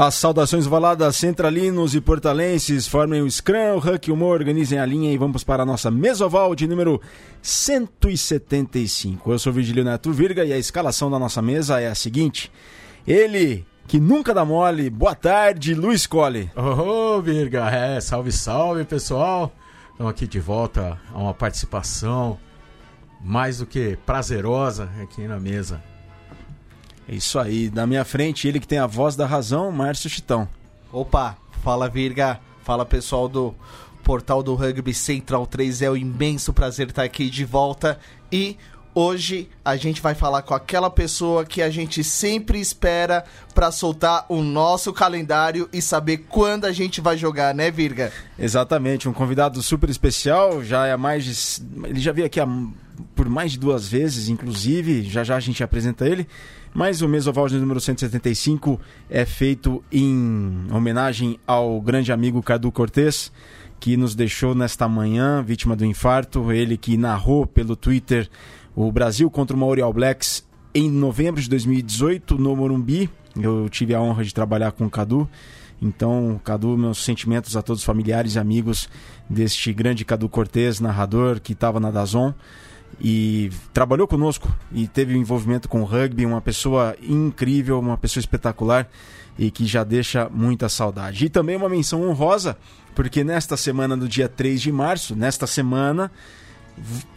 As saudações valadas centralinos e portalenses formem o Scrum, o Huck o organizem a linha e vamos para a nossa mesoval de número 175. Eu sou Virgílio Neto Virga e a escalação da nossa mesa é a seguinte. Ele, que nunca dá mole, boa tarde, Luiz Cole. Ô, oh, Virga, é, salve, salve, pessoal. Estamos aqui de volta a uma participação mais do que prazerosa aqui na mesa. É isso aí. Na minha frente, ele que tem a voz da razão, Márcio Chitão. Opa, fala Virga, fala pessoal do portal do Rugby Central 3. É um imenso prazer estar aqui de volta e hoje a gente vai falar com aquela pessoa que a gente sempre espera para soltar o nosso calendário e saber quando a gente vai jogar, né, Virga? Exatamente, um convidado super especial, já é mais de... ele já veio aqui por mais de duas vezes, inclusive, já já a gente apresenta ele. Mas o Mesoval de número 175 é feito em homenagem ao grande amigo Cadu Cortez, que nos deixou nesta manhã, vítima do infarto. Ele que narrou pelo Twitter o Brasil contra o Maori All Blacks em novembro de 2018 no Morumbi. Eu tive a honra de trabalhar com o Cadu. Então, Cadu, meus sentimentos a todos os familiares e amigos deste grande Cadu Cortez, narrador que estava na Dazon e trabalhou conosco e teve um envolvimento com o rugby, uma pessoa incrível, uma pessoa espetacular e que já deixa muita saudade. E também uma menção honrosa, porque nesta semana do dia 3 de março, nesta semana,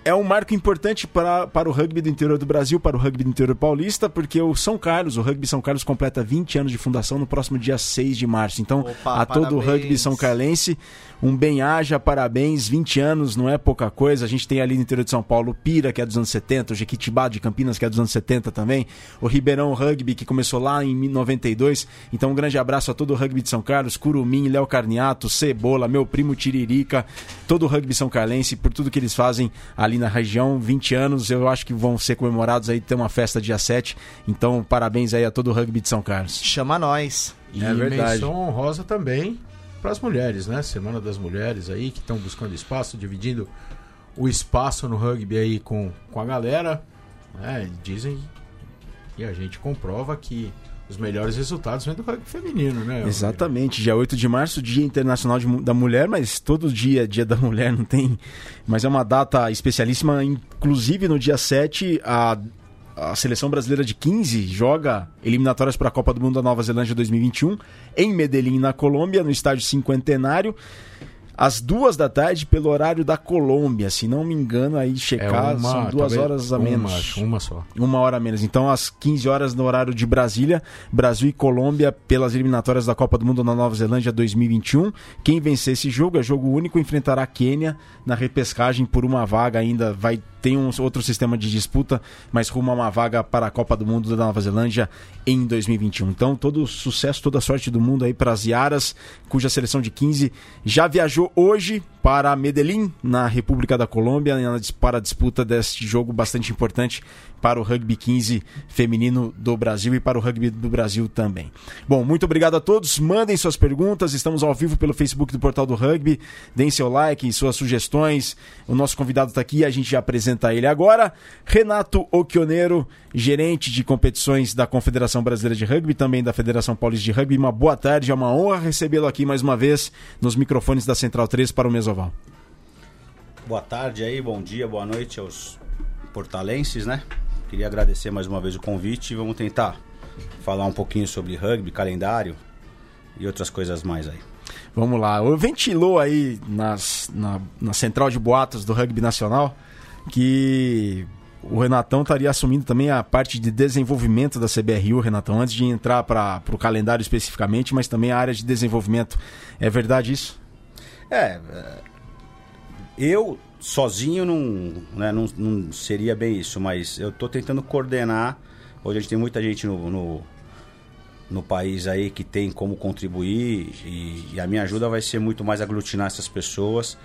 é um marco importante para, para o rugby do interior do Brasil, para o rugby do interior paulista, porque o São Carlos, o Rugby São Carlos completa 20 anos de fundação no próximo dia 6 de março. Então, Opa, a todo o rugby são carlense, um bem-aja, parabéns, 20 anos não é pouca coisa. A gente tem ali no interior de São Paulo o Pira, que é dos anos 70, o Jequitibá de Campinas, que é dos anos 70 também, o Ribeirão Rugby, que começou lá em 92. Então, um grande abraço a todo o rugby de São Carlos, Curumim, Léo Carniato, Cebola, meu primo Tiririca, todo o rugby são carlense, por tudo que eles fazem ali na região. 20 anos, eu acho que vão ser comemorados aí, tem uma festa dia 7. Então, parabéns aí a todo o rugby de São Carlos. Chama nós. E é verdade. menção honrosa também para as mulheres, né? Semana das Mulheres aí que estão buscando espaço, dividindo o espaço no rugby aí com, com a galera. Né? Dizem e a gente comprova que os melhores resultados vêm do rugby feminino, né? Exatamente. Dia 8 de março, Dia Internacional de, da Mulher, mas todo dia, Dia da Mulher, não tem. Mas é uma data especialíssima. Inclusive, no dia 7, a a seleção brasileira de 15 joga eliminatórias para a Copa do Mundo da Nova Zelândia 2021 em Medellín, na Colômbia, no estádio Cinquentenário às duas da tarde pelo horário da Colômbia. Se não me engano, aí checar, é uma, são duas horas a menos. Uma, uma só. Uma hora a menos. Então, às 15 horas no horário de Brasília, Brasil e Colômbia pelas eliminatórias da Copa do Mundo na Nova Zelândia 2021. Quem vencer esse jogo é jogo único, enfrentará a Quênia na repescagem por uma vaga ainda. Vai tem um outro sistema de disputa, mas rumo a uma vaga para a Copa do Mundo da Nova Zelândia em 2021. Então, todo sucesso, toda sorte do mundo aí para as Iaras, cuja seleção de 15 já viajou hoje para Medellín, na República da Colômbia, para a disputa deste jogo bastante importante para o rugby 15 feminino do Brasil e para o rugby do Brasil também. Bom, muito obrigado a todos. Mandem suas perguntas. Estamos ao vivo pelo Facebook do Portal do Rugby. Deem seu like, suas sugestões. O nosso convidado está aqui, a gente já apresenta ele agora. Renato Oquioneiro, gerente de competições da Confederação Brasileira de Rugby, também da Federação Paulista de Rugby. Uma boa tarde, é uma honra recebê-lo aqui mais uma vez nos microfones da Central 3 para o Mesoval. Boa tarde aí, bom dia, boa noite aos portalenses, né? Queria agradecer mais uma vez o convite e vamos tentar falar um pouquinho sobre rugby, calendário e outras coisas mais aí. Vamos lá. Ventilou aí nas, na, na central de boatos do rugby nacional que o Renatão estaria assumindo também a parte de desenvolvimento da CBRU, Renatão, antes de entrar para o calendário especificamente, mas também a área de desenvolvimento. É verdade isso? É. é eu sozinho não, né, não, não, seria bem isso, mas eu estou tentando coordenar. Hoje a gente tem muita gente no, no, no país aí que tem como contribuir e, e, a minha ajuda vai ser muito mais aglutinar essas pessoas,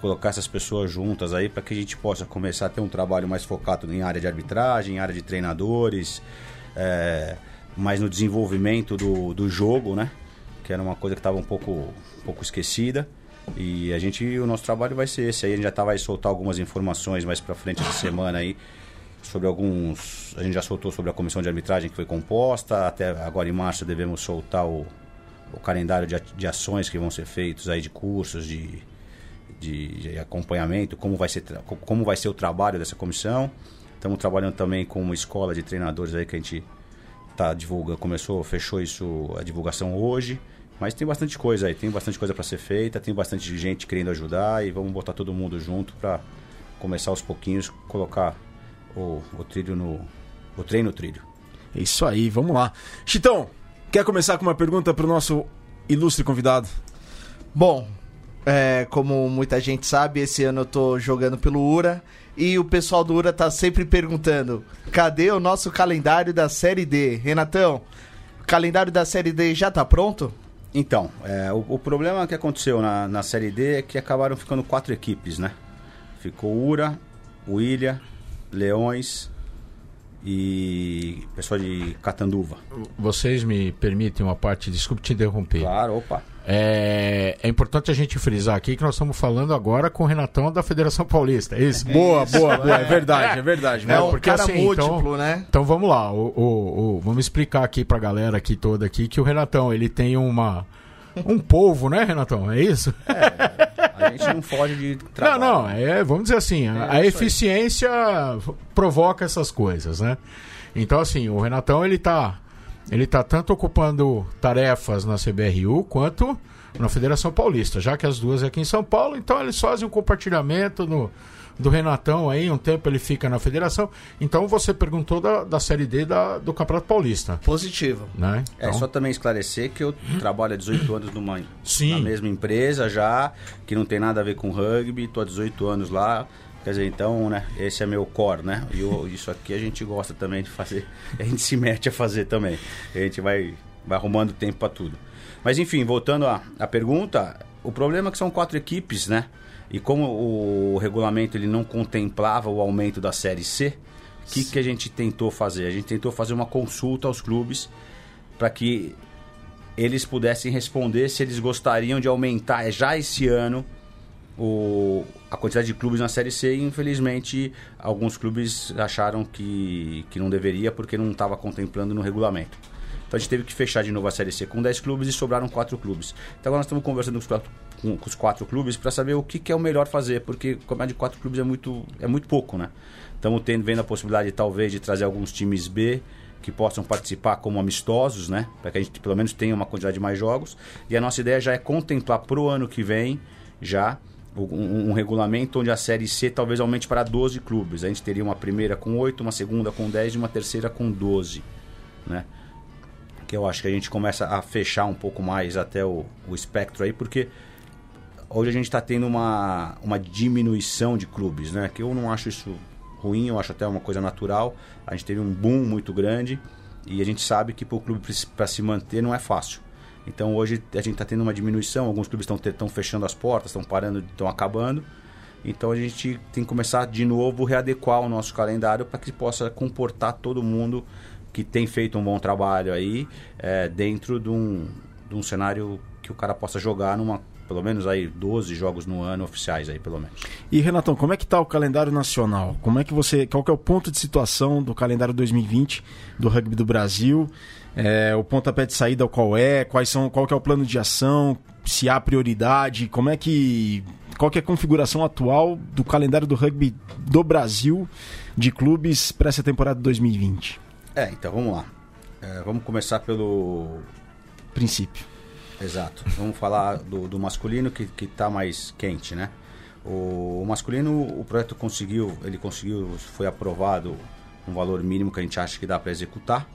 colocar essas pessoas juntas aí para que a gente possa começar a ter um trabalho mais focado em área de arbitragem, em área de treinadores, é, mais no desenvolvimento do, do jogo, né? Que era uma coisa que estava um pouco, um pouco esquecida. E a gente, o nosso trabalho vai ser esse aí. A gente já tá, vai soltar algumas informações mais para frente essa semana aí sobre alguns. A gente já soltou sobre a comissão de arbitragem que foi composta. Até agora em março devemos soltar o, o calendário de, de ações que vão ser feitos aí de cursos, de, de, de acompanhamento, como vai, ser, como vai ser o trabalho dessa comissão. Estamos trabalhando também com uma escola de treinadores aí que a gente tá divulga, começou, fechou isso a divulgação hoje. Mas tem bastante coisa aí, tem bastante coisa para ser feita, tem bastante gente querendo ajudar e vamos botar todo mundo junto para começar aos pouquinhos colocar o, o trilho no o trem no trilho. É isso aí, vamos lá. Chitão, quer começar com uma pergunta para o nosso ilustre convidado? Bom, é, como muita gente sabe, esse ano eu tô jogando pelo URA e o pessoal do URA tá sempre perguntando: cadê o nosso calendário da Série D? Renatão, o calendário da Série D já tá pronto? Então, é, o, o, problema que aconteceu na, na Série D é que acabaram ficando quatro equipes, né? Ficou Ura, William, Leões e pessoal de Catanduva. Vocês me permitem uma parte, desculpe te interromper. Claro, opa. É, é, importante a gente frisar aqui que nós estamos falando agora com o Renatão da Federação Paulista. É isso? Boa, boa, boa. É verdade, é verdade. É um porque, cara assim, múltiplo, então, né? Então vamos lá. O, o, o, vamos explicar aqui pra galera aqui toda aqui que o Renatão ele tem uma um povo, né, Renatão? É isso? É, a gente não foge de trabalho. Não, não. É, vamos dizer assim, a, é a eficiência provoca essas coisas, né? Então, assim, o Renatão ele tá ele está tanto ocupando tarefas na CBRU quanto na Federação Paulista, já que as duas é aqui em São Paulo, então eles fazem um compartilhamento no, do Renatão aí, um tempo ele fica na federação. Então você perguntou da, da Série D da, do Campeonato Paulista. Positivo. Né? É, então... É só também esclarecer que eu trabalho há 18 anos numa Sim. na mesma empresa já, que não tem nada a ver com rugby, estou há 18 anos lá. Quer dizer, então, né, esse é meu core, né? E isso aqui a gente gosta também de fazer, a gente se mete a fazer também. A gente vai, vai arrumando tempo para tudo. Mas enfim, voltando à, à pergunta, o problema é que são quatro equipes, né? E como o regulamento ele não contemplava o aumento da Série C, o que, que a gente tentou fazer? A gente tentou fazer uma consulta aos clubes para que eles pudessem responder se eles gostariam de aumentar já esse ano o, a quantidade de clubes na Série C e infelizmente alguns clubes acharam que, que não deveria porque não estava contemplando no regulamento. Então a gente teve que fechar de novo a Série C com 10 clubes e sobraram 4 clubes. Então agora nós estamos conversando com os quatro, com, com os quatro clubes para saber o que, que, é o melhor fazer, porque comédia de 4 clubes é muito, é muito pouco, né? Estamos tendo, vendo a possibilidade talvez de trazer alguns times B que possam participar como amistosos, né? Para que a gente pelo menos tenha uma quantidade de mais jogos. E a nossa ideia já é contemplar para o ano que vem já um, um, regulamento onde a Série C talvez aumente para 12 clubes. A gente teria uma primeira com 8, uma segunda com 10 e uma terceira com 12. Né? Que eu acho que a gente começa a fechar um pouco mais até o, o espectro aí, porque hoje a gente está tendo uma, uma diminuição de clubes, né? Que eu não acho isso ruim, eu acho até uma coisa natural. A gente teve um boom muito grande e a gente sabe que para o clube para se manter não é fácil. Então hoje a gente está tendo uma diminuição, alguns clubes estão fechando as portas, estão parando, estão acabando. Então a gente tem que começar de novo readequar o nosso calendário para que possa comportar todo mundo que tem feito um bom trabalho aí é, dentro de um, de um cenário que o cara possa jogar numa pelo menos aí 12 jogos no ano oficiais aí pelo menos. E Renatão, como é que está o calendário nacional? Como é que você, qual que é o ponto de situação do calendário 2020 do rugby do Brasil? É, o pontapé de saída qual é? Quais são, qual que é o plano de ação? Se há prioridade? Como é que qual que é a configuração atual do calendário do rugby do Brasil de clubes para essa temporada 2020? É, então vamos lá. É, vamos começar pelo princípio. Exato. Vamos falar do, do masculino que está mais quente, né? O, o, masculino, o projeto conseguiu, ele conseguiu, foi aprovado um valor mínimo que a gente acha que dá para executar.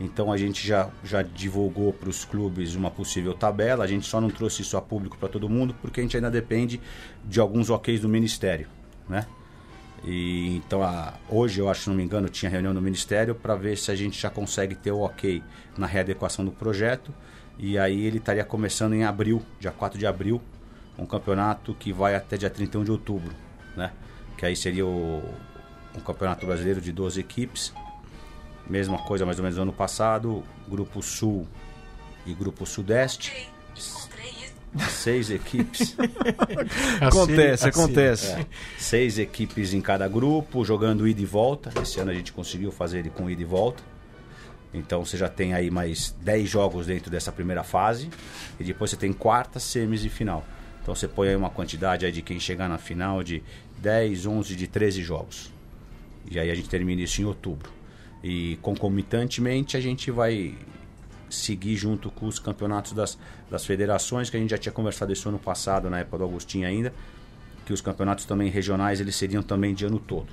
Então a gente já, já divulgou para os clubes uma possível tabela, a gente só não trouxe isso a público para todo mundo porque a gente ainda depende de alguns OKs do Ministério, né? E, então a, hoje, eu acho, se não me engano, tinha reunião no Ministério para ver se a gente já consegue ter o ok na readequação do projeto. E aí ele estaria começando em abril, dia 4 de abril, um campeonato que vai até dia 31 de outubro, né? Que aí seria o, um campeonato brasileiro de 12 equipes Mesma coisa mais ou menos no ano passado, Grupo Sul e Grupo Sudeste. Seis equipes. acontece, assim, acontece. É, seis equipes em cada grupo, jogando ida e volta. Esse ano a gente conseguiu fazer ele com ida e volta. Então você já tem aí mais 10 jogos dentro dessa primeira fase. E depois você tem quartas, semis e final. Então você põe aí uma quantidade aí de quem chegar na final de 10, 11, de 13 jogos. E aí a gente termina isso em outubro. E concomitantemente a gente vai seguir junto com os campeonatos das, das federações, que a gente já tinha conversado isso ano passado, na época do Agostinho ainda, que os campeonatos também regionais eles seriam também de ano todo.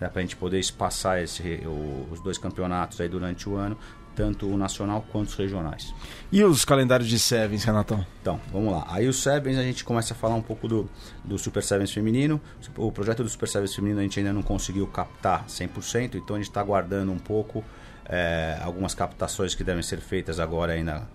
Né, para a gente poder espaçar esse, o, os dois campeonatos aí durante o ano, tanto o nacional quanto os regionais. E os calendários de Sevens, Renatão? Então, vamos lá. Aí o Sevens a gente começa a falar um pouco do, do Super Sevens feminino. O projeto do Super Sevens feminino a gente ainda não conseguiu captar 100%, então a gente está aguardando um pouco é, algumas captações que devem ser feitas agora ainda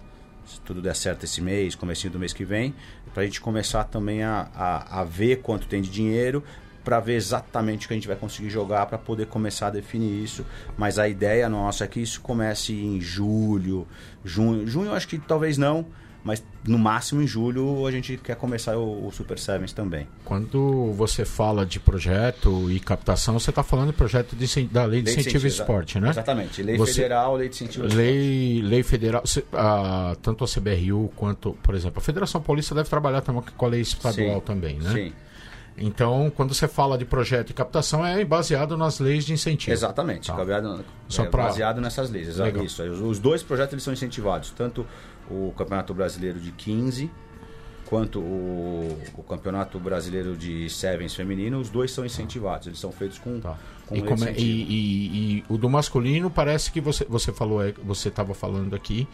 se tudo der certo esse mês, comecinho do mês que vem, para a gente começar também a, a, a ver quanto tem de dinheiro, para ver exatamente o que a gente vai conseguir jogar para poder começar a definir isso. Mas a ideia nossa é que isso comece em julho, junho. Junho acho que talvez não, mas no máximo em julho a gente quer começar o, o Super Sevens também. Quando você fala de projeto e captação, você está falando de projeto de, da Lei de lei Incentivo ao Esporte, né? Exatamente. Lei você, Federal, Lei de Incentivo lei, Lei Federal, a, tanto a CBRU quanto, por exemplo, a Federação Paulista deve trabalhar também com a lei estadual sim, também, né? Sim. Então, quando você fala de projeto de captação, é baseado nas leis de incentivo. Exatamente, tá. baseado, é, pra... baseado nessas leis. Legal. Isso. Os dois projetos eles são incentivados, tanto o Campeonato Brasileiro de 15 quanto o, o Campeonato Brasileiro de Sevens feminino, os dois são incentivados, eles são feitos com, tá. com e, como e, e, e, o do masculino parece que você, você falou, você estava falando aqui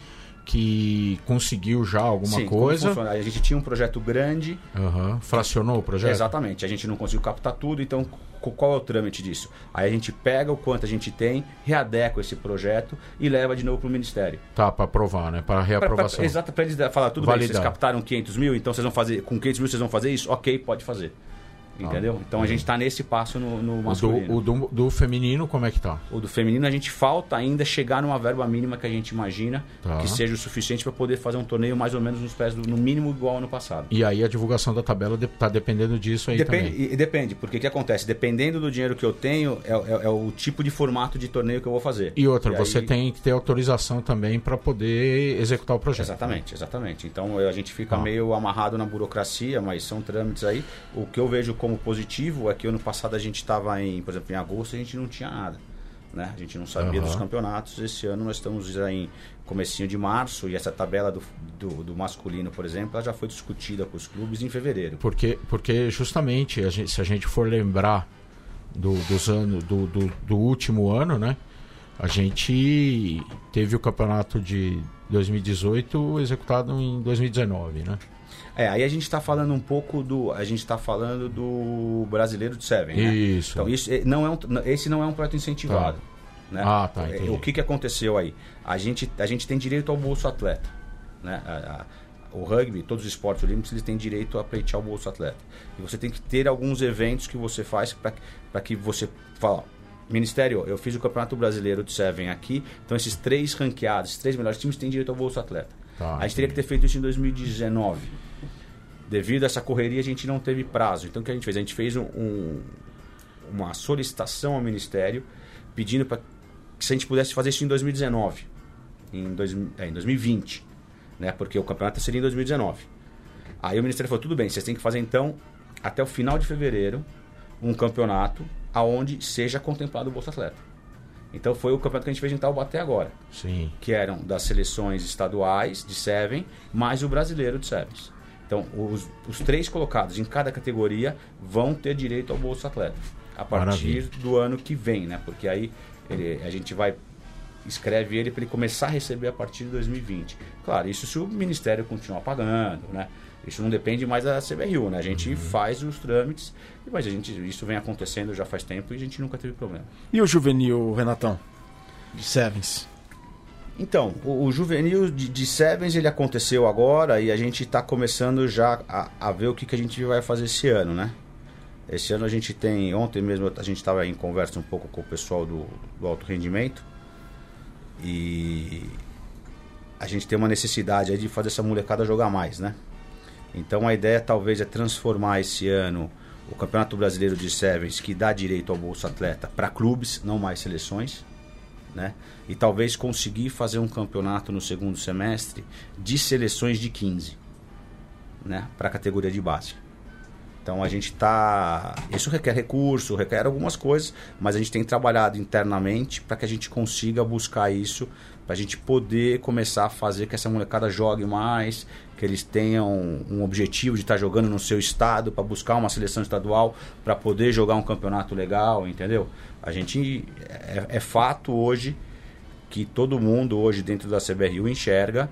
que conseguiu já alguma Sim, coisa. A gente tinha um projeto grande. Uhum. Fracionou o projeto? Exatamente. A gente não conseguiu captar tudo, então qual é o trâmite disso? Aí a gente pega o quanto a gente tem, readequa esse projeto e leva de novo para o Ministério. Tá, para aprovar, né? Para reaprovação. Pra, exato, para eles falar, tudo Validar. bem, vocês captaram 500 mil, então vocês vão fazer, com 500 mil vocês vão fazer isso? Ok, pode fazer. Entendeu? Então a gente está nesse passo no, no masculino. O, do, o do, do, feminino, como é que tá? O do feminino, a gente falta ainda chegar numa verba mínima que a gente imagina tá. que seja o suficiente para poder fazer um torneio mais ou menos nos pés, do, no mínimo igual ao ano passado. E aí a divulgação da tabela está de, dependendo disso aí depende, também. E, depende, porque o que acontece? Dependendo do dinheiro que eu tenho, é, é, é, o tipo de formato de torneio que eu vou fazer. E outra, e você aí... tem que ter autorização também para poder executar o projeto. Exatamente, exatamente. Então a gente fica ah. meio amarrado na burocracia, mas são trâmites aí. O que eu vejo como positivo é que ano passado a gente estava em, por exemplo, em agosto a gente não tinha nada. Né? A gente não sabia uhum. dos campeonatos. Esse ano nós estamos já em comecinho de março e essa tabela do, do, do, masculino, por exemplo, ela já foi discutida com os clubes em fevereiro. Porque, porque justamente, a gente, se a gente for lembrar do, dos anos, do, do, do último ano, né? A gente teve o campeonato de 2018 executado em 2019, né? É, aí a gente está falando um pouco do. A gente está falando do brasileiro de Seven. Né? Isso. Então, isso é, não é um, esse não é um projeto incentivado. Tá. Né? Ah, tá. Entendi. O que, que aconteceu aí? A gente, a gente tem direito ao bolso atleta. Né? A, a, o rugby, todos os esportes olímpicos, eles têm direito a pleitear o bolso atleta. E você tem que ter alguns eventos que você faz para que você fala. Ministério, eu fiz o Campeonato Brasileiro de Seven aqui, então esses três ranqueados, esses três melhores times têm direito ao bolso atleta. Tá, a gente teria que ter feito isso em 2019 devido a essa correria, a gente não teve prazo. Então, o que a gente fez? A gente fez um, uma solicitação ao Ministério pedindo para que se a gente pudesse fazer isso em 2019, em, dois, é, em 2020, né? porque o campeonato seria em 2019. Aí o Ministério falou: tudo bem, vocês têm que fazer então, até o final de fevereiro, um campeonato aonde seja contemplado o Bolsa Atleta. Então foi o campeonato que a gente fez em Taubaté agora. Sim. Que eram das seleções estaduais de Seven, mais o brasileiro de Sevens. Então, os, os três colocados em cada categoria vão ter direito ao Bolsa Atleta a partir Maravilha. do ano que vem, né? Porque aí ele, a gente vai escreve ele para ele começar a receber a partir de 2020. Claro, isso se o Ministério continuar pagando, né? Isso não depende mais da CBRU, né? A gente uhum. faz os trâmites, mas a gente, isso vem acontecendo já faz tempo e a gente nunca teve problema. E o juvenil, Renatão? De Sevens? Então, o, o juvenil de, de, Sevens ele aconteceu agora e a gente está começando já a, a, ver o que, que a gente vai fazer esse ano, né? Esse ano a gente tem, ontem mesmo a gente estava em conversa um pouco com o pessoal do, do alto rendimento e a gente tem uma necessidade de fazer essa molecada jogar mais, né? Então a ideia talvez é transformar esse ano o Campeonato Brasileiro de Sevens, que dá direito ao Bolsa Atleta, para clubes, não mais seleções né? E talvez conseguir fazer um campeonato no segundo semestre de seleções de 15, né? Para a categoria de base. Então a gente está. Isso requer recurso, requer algumas coisas, mas a gente tem trabalhado internamente para que a gente consiga buscar isso, para a gente poder começar a fazer que essa molecada jogue mais, que eles tenham um objetivo de estar tá jogando no seu estado, para buscar uma seleção estadual, para poder jogar um campeonato legal, entendeu? A gente. É, é fato hoje que todo mundo hoje dentro da CBRU enxerga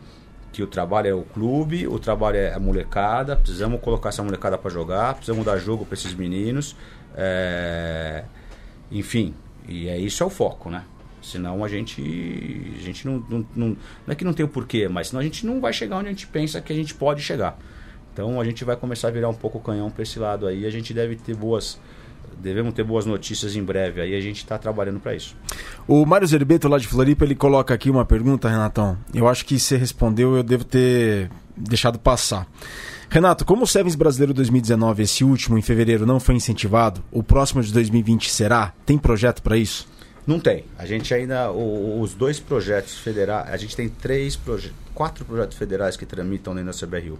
que o trabalho é o clube, o trabalho é a molecada, precisamos colocar essa molecada para jogar, precisamos dar jogo para esses meninos, é... enfim, e é isso é o foco, né? Senão a gente, a gente não, não, não, não é que não tem o porquê, mas senão a gente não vai chegar onde a gente pensa que a gente pode chegar. Então a gente vai começar a virar um pouco o canhão para esse lado aí, a gente deve ter boas devemos ter boas notícias em breve. Aí a gente está trabalhando para isso. O Mário Zerbeto, lá de Floripa, ele coloca aqui uma pergunta, Renatão. Eu acho que você respondeu, eu devo ter deixado passar. Renato, como o Sevens Brasileiro 2019, esse último, em fevereiro, não foi incentivado, o próximo de 2020 será? Tem projeto para isso? Não tem. A gente ainda. O, os dois projetos federais. A gente tem três proje quatro projetos federais que tramitam dentro da CBRU.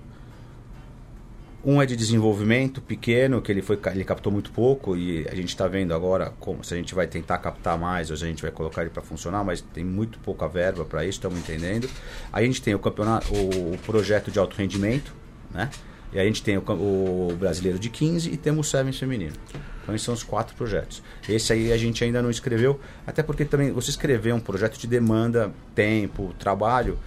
Um é de desenvolvimento pequeno, que ele, foi, ele captou muito pouco e a gente está vendo agora como se a gente vai tentar captar mais ou se a gente vai colocar ele para funcionar, mas tem muito pouca verba para isso, estamos entendendo. A gente tem o campeonato, o, o projeto de alto rendimento, né? E a gente tem o, o brasileiro de 15 e temos o Sevens feminino. Então esses são os quatro projetos. Esse aí a gente ainda não escreveu, até porque também você escrever um projeto de demanda, tempo, trabalho,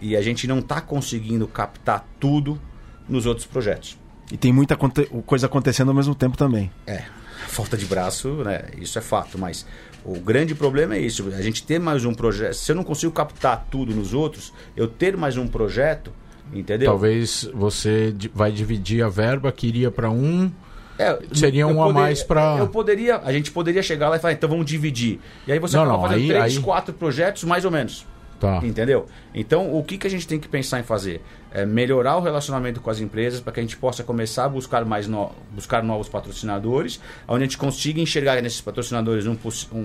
e a gente não está conseguindo captar tudo nos outros projetos. E tem muita coisa acontecendo ao mesmo tempo também. É, falta de braço, né? Isso é fato, mas o grande problema é isso. A gente ter mais um projeto. Se eu não consigo captar tudo nos outros, eu ter mais um projeto, entendeu? Talvez você vai dividir a verba que iria para um. É, seria um poder, a mais para. Eu poderia, a gente poderia chegar lá e falar, então vamos dividir. E aí você não, acaba não, fazendo aí, três, aí... quatro projetos mais ou menos. Tá. Entendeu? Então, o que, que a gente tem que pensar em fazer? É melhorar o relacionamento com as empresas para que a gente possa começar a buscar mais no, buscar novos patrocinadores, onde a gente consiga enxergar nesses patrocinadores um, um,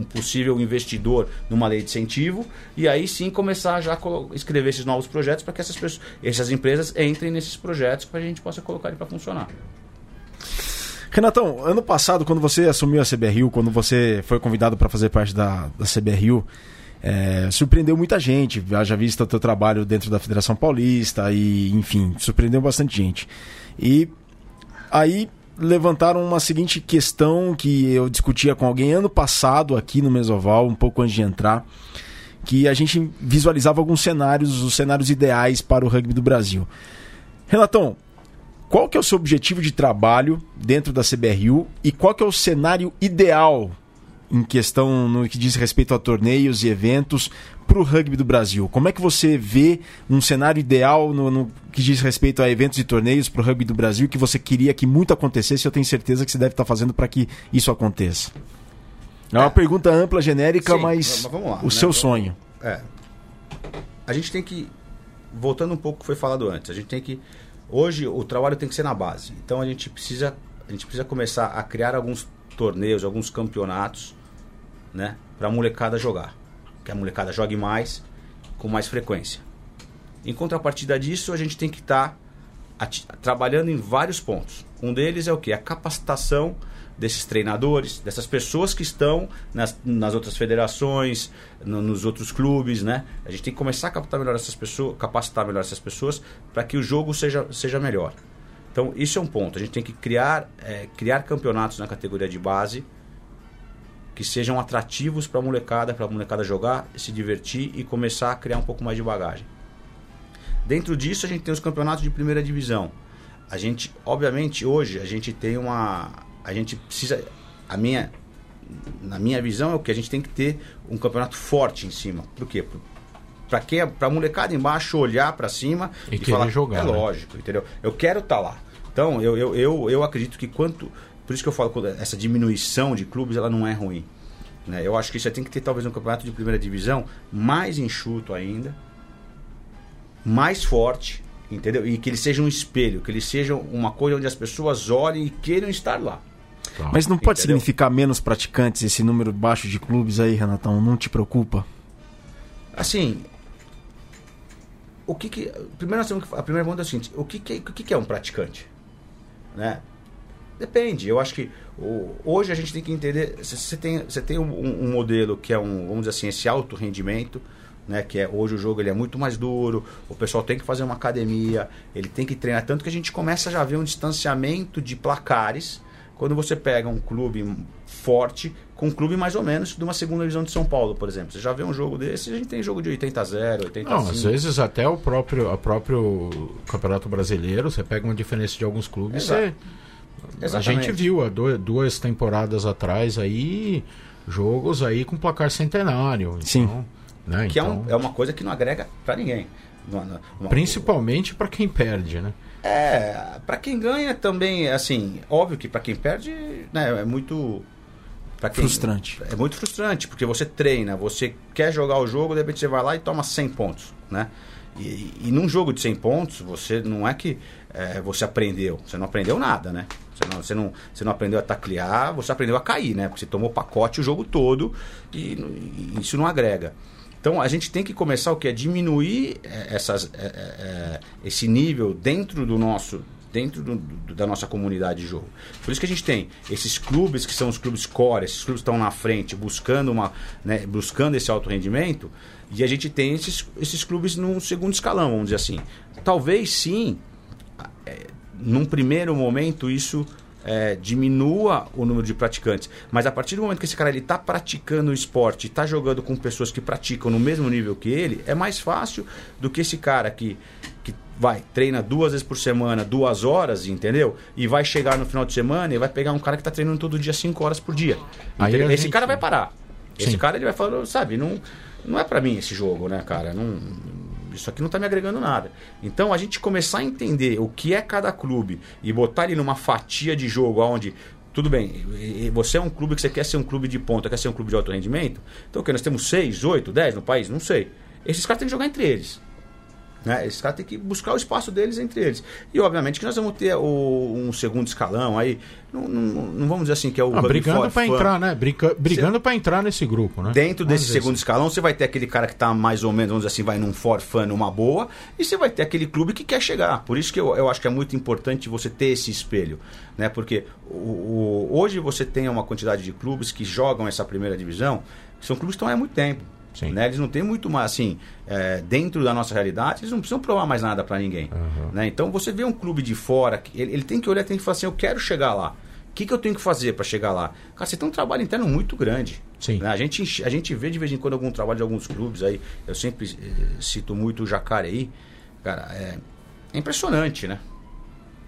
um possível investidor numa lei de incentivo e aí sim começar já a escrever esses novos projetos para que essas, pessoas, essas empresas entrem nesses projetos para a gente possa colocar ele para funcionar. Renatão, ano passado, quando você assumiu a CBRU, quando você foi convidado para fazer parte da, da CBRU, é, surpreendeu muita gente. Já vista o teu trabalho dentro da Federação Paulista e, enfim, surpreendeu bastante gente. E aí levantaram uma seguinte questão que eu discutia com alguém ano passado aqui no Mesoval, um pouco antes de entrar, que a gente visualizava alguns cenários, os cenários ideais para o rugby do Brasil. Renatão, qual que é o seu objetivo de trabalho dentro da CBRU e qual que é o cenário ideal em questão no que diz respeito a torneios e eventos para o rugby do Brasil? Como é que você vê um cenário ideal no, no que diz respeito a eventos e torneios para o rugby do Brasil que você queria que muito acontecesse? Eu tenho certeza que você deve estar fazendo para que isso aconteça. É uma é. pergunta ampla, genérica, Sim, mas, mas lá, o né? seu vamos, sonho. É. A gente tem que voltando um pouco ao que foi falado antes, a gente tem que hoje o trabalho tem que ser na base. Então a gente precisa a gente precisa começar a criar alguns torneios, alguns campeonatos né, para a molecada jogar. Que a molecada jogue mais, com mais frequência. Em contrapartida disso, a gente tem que estar tá trabalhando em vários pontos. Um deles é o que? A capacitação desses treinadores, dessas pessoas que estão nas, nas outras federações, no, nos outros clubes, né? A gente tem que começar a capacitar melhor essas pessoas, capacitar melhor essas pessoas para que o jogo seja, seja melhor. Então, isso é um ponto. A gente tem que criar, é, criar campeonatos na categoria de base que sejam atrativos para a molecada, para a molecada jogar, se divertir e começar a criar um pouco mais de bagagem. Dentro disso, a gente tem os campeonatos de primeira divisão. A gente, obviamente, hoje a gente tem uma, a gente precisa, a minha, na minha visão é o que a gente tem que ter um campeonato forte em cima. Por quê? Para que para a molecada embaixo olhar para cima e, e falar jogar. É né? lógico, entendeu? Eu quero estar tá lá. Então, eu, eu, eu, eu acredito que quanto por isso que eu falo que essa diminuição de clubes ela não é ruim. Né? Eu acho que você tem que ter talvez um campeonato de primeira divisão mais enxuto ainda, mais forte, entendeu? E que ele seja um espelho, que ele seja uma coisa onde as pessoas olhem e queiram estar lá. Tá. Mas não pode Entendeu? significar menos praticantes esse número baixo de clubes aí, Renatão? Não te preocupa? Assim, o que que... Primeiro nós temos que... A primeira pergunta é o seguinte, o que que, é- o que que é um praticante? Né? Depende, eu acho que o- hoje a gente tem que entender, você tem, você tem um, um modelo que é um, vamos dizer assim, esse alto rendimento, né, que é hoje o jogo ele é muito mais duro, o pessoal tem que fazer uma academia, ele tem que treinar tanto que a gente começa já a ver um distanciamento de placares quando você pega um clube forte com um clube mais ou menos de uma segunda divisão de São Paulo, por exemplo. Você já vê um jogo desse, a gente tem jogo de 80 a 0, 80 a Não, 5. às vezes até o próprio, a próprio Campeonato Brasileiro, você pega uma diferença de alguns clubes, Exato. você, a Exatamente. gente viu há duas temporadas atrás aí jogos aí com placar centenário. Sim. Então, né, que é, então, um- é uma coisa que não agrega pra ninguém. Não- uma- Principalmente para quem perde, né? É, pra quem ganha também, assim, óbvio que pra quem perde, né, é muito quem- Frustrante. É muito frustrante, porque você treina, você quer jogar o jogo, de repente você vai lá e toma 100 pontos, né? E, e num jogo de 100 pontos, você não é que é, você aprendeu, você não aprendeu nada, né? Não, você, não, você não aprendeu a taclear, você aprendeu a cair, né? Porque você tomou pacote o jogo todo e, e isso não agrega. Então a gente tem que começar o que é diminuir essas, eh, eh, eh, esse nível dentro do nosso dentro do- do- da nossa comunidade de jogo. Por isso que a gente tem esses clubes que são os clubes core, esses clubes que estão na frente buscando uma, né, buscando esse alto rendimento, e a gente tem esses, esses clubes num segundo escalão, vamos dizer assim. Talvez sim, é, num primeiro momento isso é, diminua o número de praticantes. Mas a partir do momento que esse cara está praticando o esporte, está jogando com pessoas que praticam no mesmo nível que ele, é mais fácil do que esse cara que, que vai, treina duas vezes por semana, duas horas, entendeu? E vai chegar no final de semana e vai pegar um cara que está treinando todo dia, cinco horas por dia. Aí Esse cara vai parar. Esse Sim. cara ele vai falar, sabe, não, não é para mim esse jogo, né, cara? Não, isso aqui não tá me agregando nada. Então a gente começar a entender o que é cada clube e botar ele numa fatia de jogo onde tudo bem, você é um clube que você quer ser um clube de ponta, quer ser um clube de alto rendimento. Então o que? Nós temos 6, 8, 10 no país? Não sei. Esses caras têm que jogar entre eles. Né? Esses caras têm que buscar o espaço deles entre eles. E obviamente que nós vamos ter o- um segundo escalão aí. Não, não- não vamos dizer assim que é o Ah, brigando para entrar, né? Briga- brigando para entrar nesse grupo, né? Dentro Vamos desse segundo assim. escalão, você vai ter aquele cara que está mais ou menos, vamos dizer assim, vai num for fun, numa boa, e você vai ter aquele clube que quer chegar. Por isso que eu, eu acho que é muito importante você ter esse espelho, né? Porque o, o- hoje você tem uma quantidade de clubes que jogam essa primeira divisão, que são clubes que estão aí há muito tempo. Sim. Né? Eles não têm muito mais, assim, é, dentro da nossa realidade, eles não precisam provar mais nada para ninguém. Né? Então você vê um clube de fora, ele, ele tem que olhar, tem que falar assim, eu quero chegar lá. O que, que eu tenho que fazer para chegar lá? Cara, você tem um trabalho interno muito grande. Sim. né? A, gente, a gente vê de vez em quando algum trabalho de alguns clubes aí. Eu sempre eh, cito muito o Jacareí. Cara, é, é impressionante, né?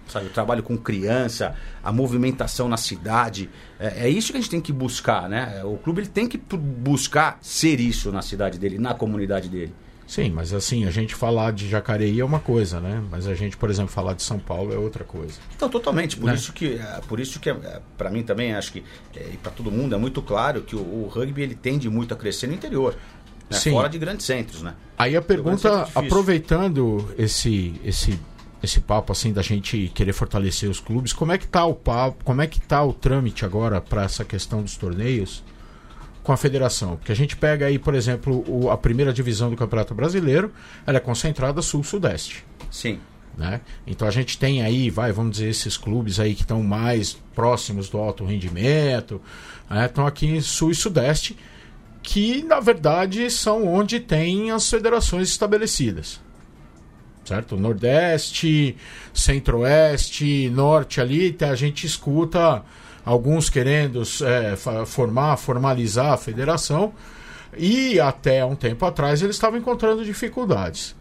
Sabe, o trabalho com criança, a movimentação na cidade. É, é isso que a gente tem que buscar, né? O clube ele tem que buscar ser isso na cidade dele, na comunidade dele. Sim, mas assim, a gente falar de Jacareí é uma coisa, né? Mas a gente, por exemplo, falar de São Paulo é outra coisa. Então, totalmente. Por Né? isso que, eh, por isso que para mim também, acho que, e para todo mundo, é muito claro que o, o rugby ele tende muito a crescer no interior. né? Fora de grandes centros, né? Aí a ser pergunta, aproveitando esse esse esse papo assim da gente querer fortalecer os clubes, como é que tá o papo, como é que tá o trâmite agora para essa questão dos torneios com a federação? Porque a gente pega aí, por exemplo, o- a primeira divisão do Campeonato Brasileiro, ela é concentrada sul-sudeste. Sim. né? Então a gente tem aí, vai, vamos dizer, esses clubes aí que estão mais próximos do alto rendimento, né? estão aqui em sul e sudeste, que na verdade são onde tem as federações estabelecidas. Certo? Nordeste, Centro-Oeste, Norte ali, tá, a gente escuta alguns querendo é, formar, formalizar a federação, e até um tempo atrás eles estavam encontrando dificuldades.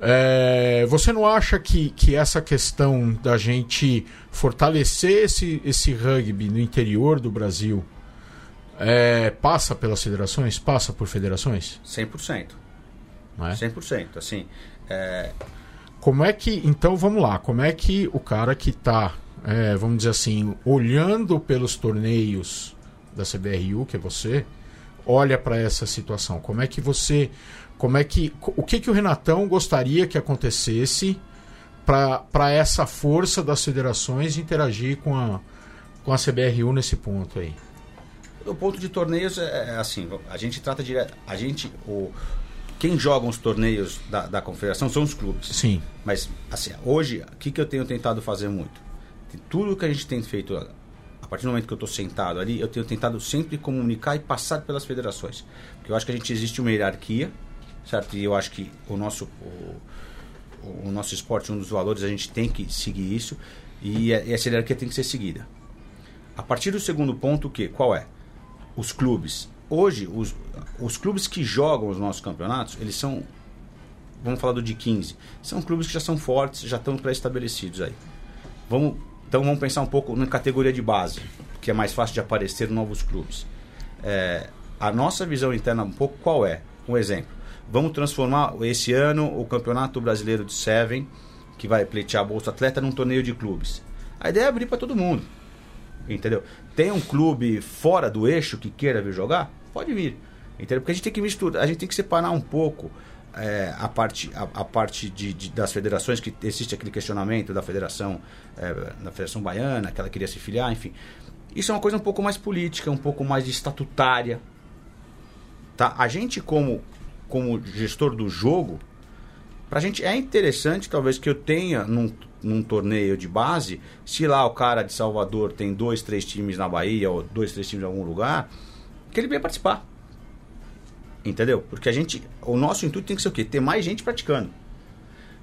É, você não acha que, que essa questão da gente fortalecer esse, esse rugby no interior do Brasil é, passa pelas federações? Passa por federações? 100%. Não é? 100%. Assim, é, Como é que. Então vamos lá, como é que o cara que está, vamos dizer assim, olhando pelos torneios da CBRU, que é você, olha para essa situação? Como é que você. Como é que. O que, que o Renatão gostaria que acontecesse para essa força das federações interagir com a, com a CBRU nesse ponto aí? O ponto de torneios é, é assim, a gente trata direto, a gente o quem joga os torneios da, da confederação são os clubes. Sim. Mas assim, hoje, o que, que eu tenho tentado fazer muito? Tudo que a gente tem feito a partir do momento que eu estou sentado ali, eu tenho tentado sempre comunicar e passar pelas federações. Porque eu acho que a gente existe uma hierarquia, certo? E eu acho que o nosso o, o nosso esporte, um dos valores, a gente tem que seguir isso e essa hierarquia tem que ser seguida. A partir do segundo ponto, o que? Qual é? Os clubes. Hoje, os, os clubes que jogam os nossos campeonatos, eles são, vamos falar do de 15, são clubes que já são fortes, já estão pré-estabelecidos aí. Vamos, então vamos pensar um pouco na categoria de base, que é mais fácil de aparecer novos clubes. É, a nossa visão interna um pouco qual é? Um exemplo. Vamos transformar esse ano o Campeonato Brasileiro de Seven, que vai pleitear a Bolsa Atleta, num torneio de clubes. A ideia é abrir para todo mundo. Entendeu? Tem um clube fora do eixo que queira vir jogar? Pode vir. Entendeu? Porque a gente tem que misturar, a gente tem que separar um pouco é, a parte, a, a parte de, de, das federações, que existe aquele questionamento da federação, é, da Federação Baiana, que ela queria se filiar, enfim. Isso é uma coisa um pouco mais política, um pouco mais estatutária. Tá? A gente, como, como gestor do jogo, pra gente é interessante, talvez, que eu tenha num, num torneio de base, se lá o cara de Salvador tem dois, três times na Bahia, ou dois, três times em algum lugar, que ele venha participar. Entendeu? Porque a gente. O nosso intuito tem que ser o quê? Ter mais gente praticando.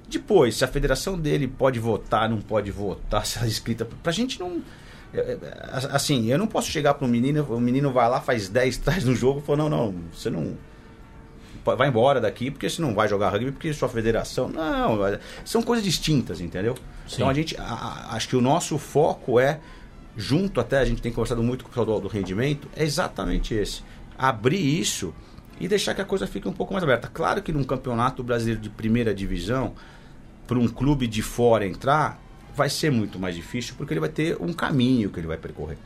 Depois, se a federação dele pode votar, não pode votar, se ela é inscrita. Pra gente não. É, é, assim, eu não posso chegar para um menino, o menino vai lá, faz 10 traz no jogo e fala: não, não, você não. Vai embora daqui porque você não vai jogar rugby porque sua federação. Não, são coisas distintas, entendeu? Sim. Então a gente. A, acho que o nosso foco é, junto até, a gente tem conversado muito com o pessoal do, do rendimento, é exatamente esse. Abrir isso e deixar que a coisa fique um pouco mais aberta. Claro que num campeonato brasileiro de primeira divisão, para um clube de fora entrar, vai ser muito mais difícil porque ele vai ter um caminho que ele vai percorrer.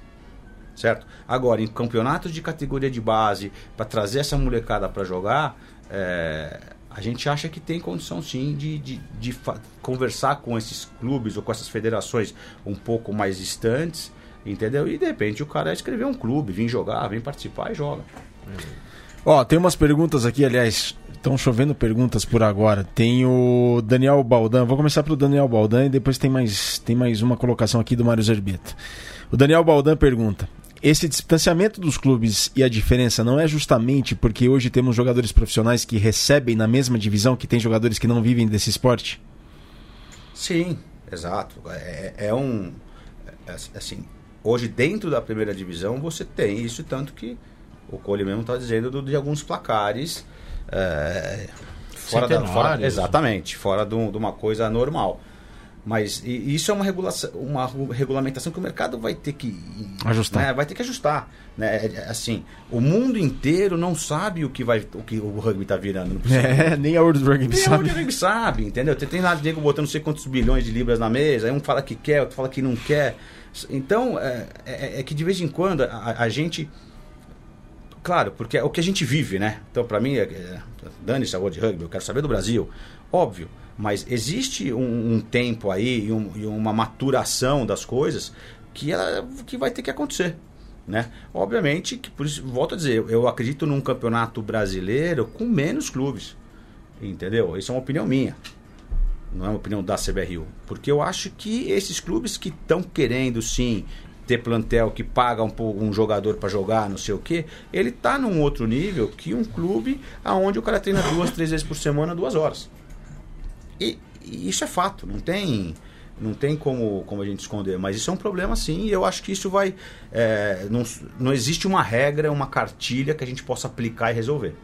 Certo? Agora, em campeonatos de categoria de base, para trazer essa molecada para jogar, é, a gente acha que tem condição sim de, de, de conversar com esses clubes ou com essas federações um pouco mais distantes, entendeu? E de repente o cara escrever um clube, vir jogar, vir participar e joga. Ó, tem umas perguntas aqui, aliás, estão chovendo perguntas por agora. Tem o Daniel Baldan, vou começar pelo Daniel Baldan e depois tem mais, tem mais uma colocação aqui do Mário Zerbeto. O Daniel Baldan pergunta: esse distanciamento dos clubes e a diferença não é justamente porque hoje temos jogadores profissionais que recebem na mesma divisão que tem jogadores que não vivem desse esporte? Sim, exato. É, é um. É, assim, hoje dentro da primeira divisão você tem isso, tanto que o Cole mesmo está dizendo do, de alguns placares é, fora da. Fora, exatamente, fora de uma coisa normal. Mas isso é uma, regulação, uma regulamentação que o mercado vai ter que ajustar. Né, vai ter que ajustar. Né? É, é, assim, o mundo inteiro não sabe o que, vai, o, que o rugby está virando. É, nem a World Rugby nem sabe. Nem a World Rugby sabe, entendeu? Tem, tem lá de nego botando não sei quantos bilhões de libras na mesa, aí um fala que quer, outro fala que não quer. Então, é, é, é que de vez em quando a, a gente Claro, porque é o que a gente vive, né? Então, para mim, é, é, dane-se a World Rugby, eu quero saber do Brasil. Óbvio, mas existe um, um tempo aí e, um, e, uma maturação das coisas que, ela, que vai ter que acontecer. Né? Obviamente, que por isso, volto a dizer, eu acredito num campeonato brasileiro com menos clubes. Entendeu? Isso é uma opinião minha. Não é uma opinião da CBRU. Porque eu acho que esses clubes que estão querendo sim ter plantel que paga um, um jogador para jogar, não sei o que, ele tá num outro nível que um clube aonde o cara treina duas, três vezes por semana, duas horas. E, e isso é fato, não tem não tem como, como a gente esconder, mas isso é um problema sim, e eu acho que isso vai. É, não, não existe uma regra, uma cartilha que a gente possa aplicar e resolver.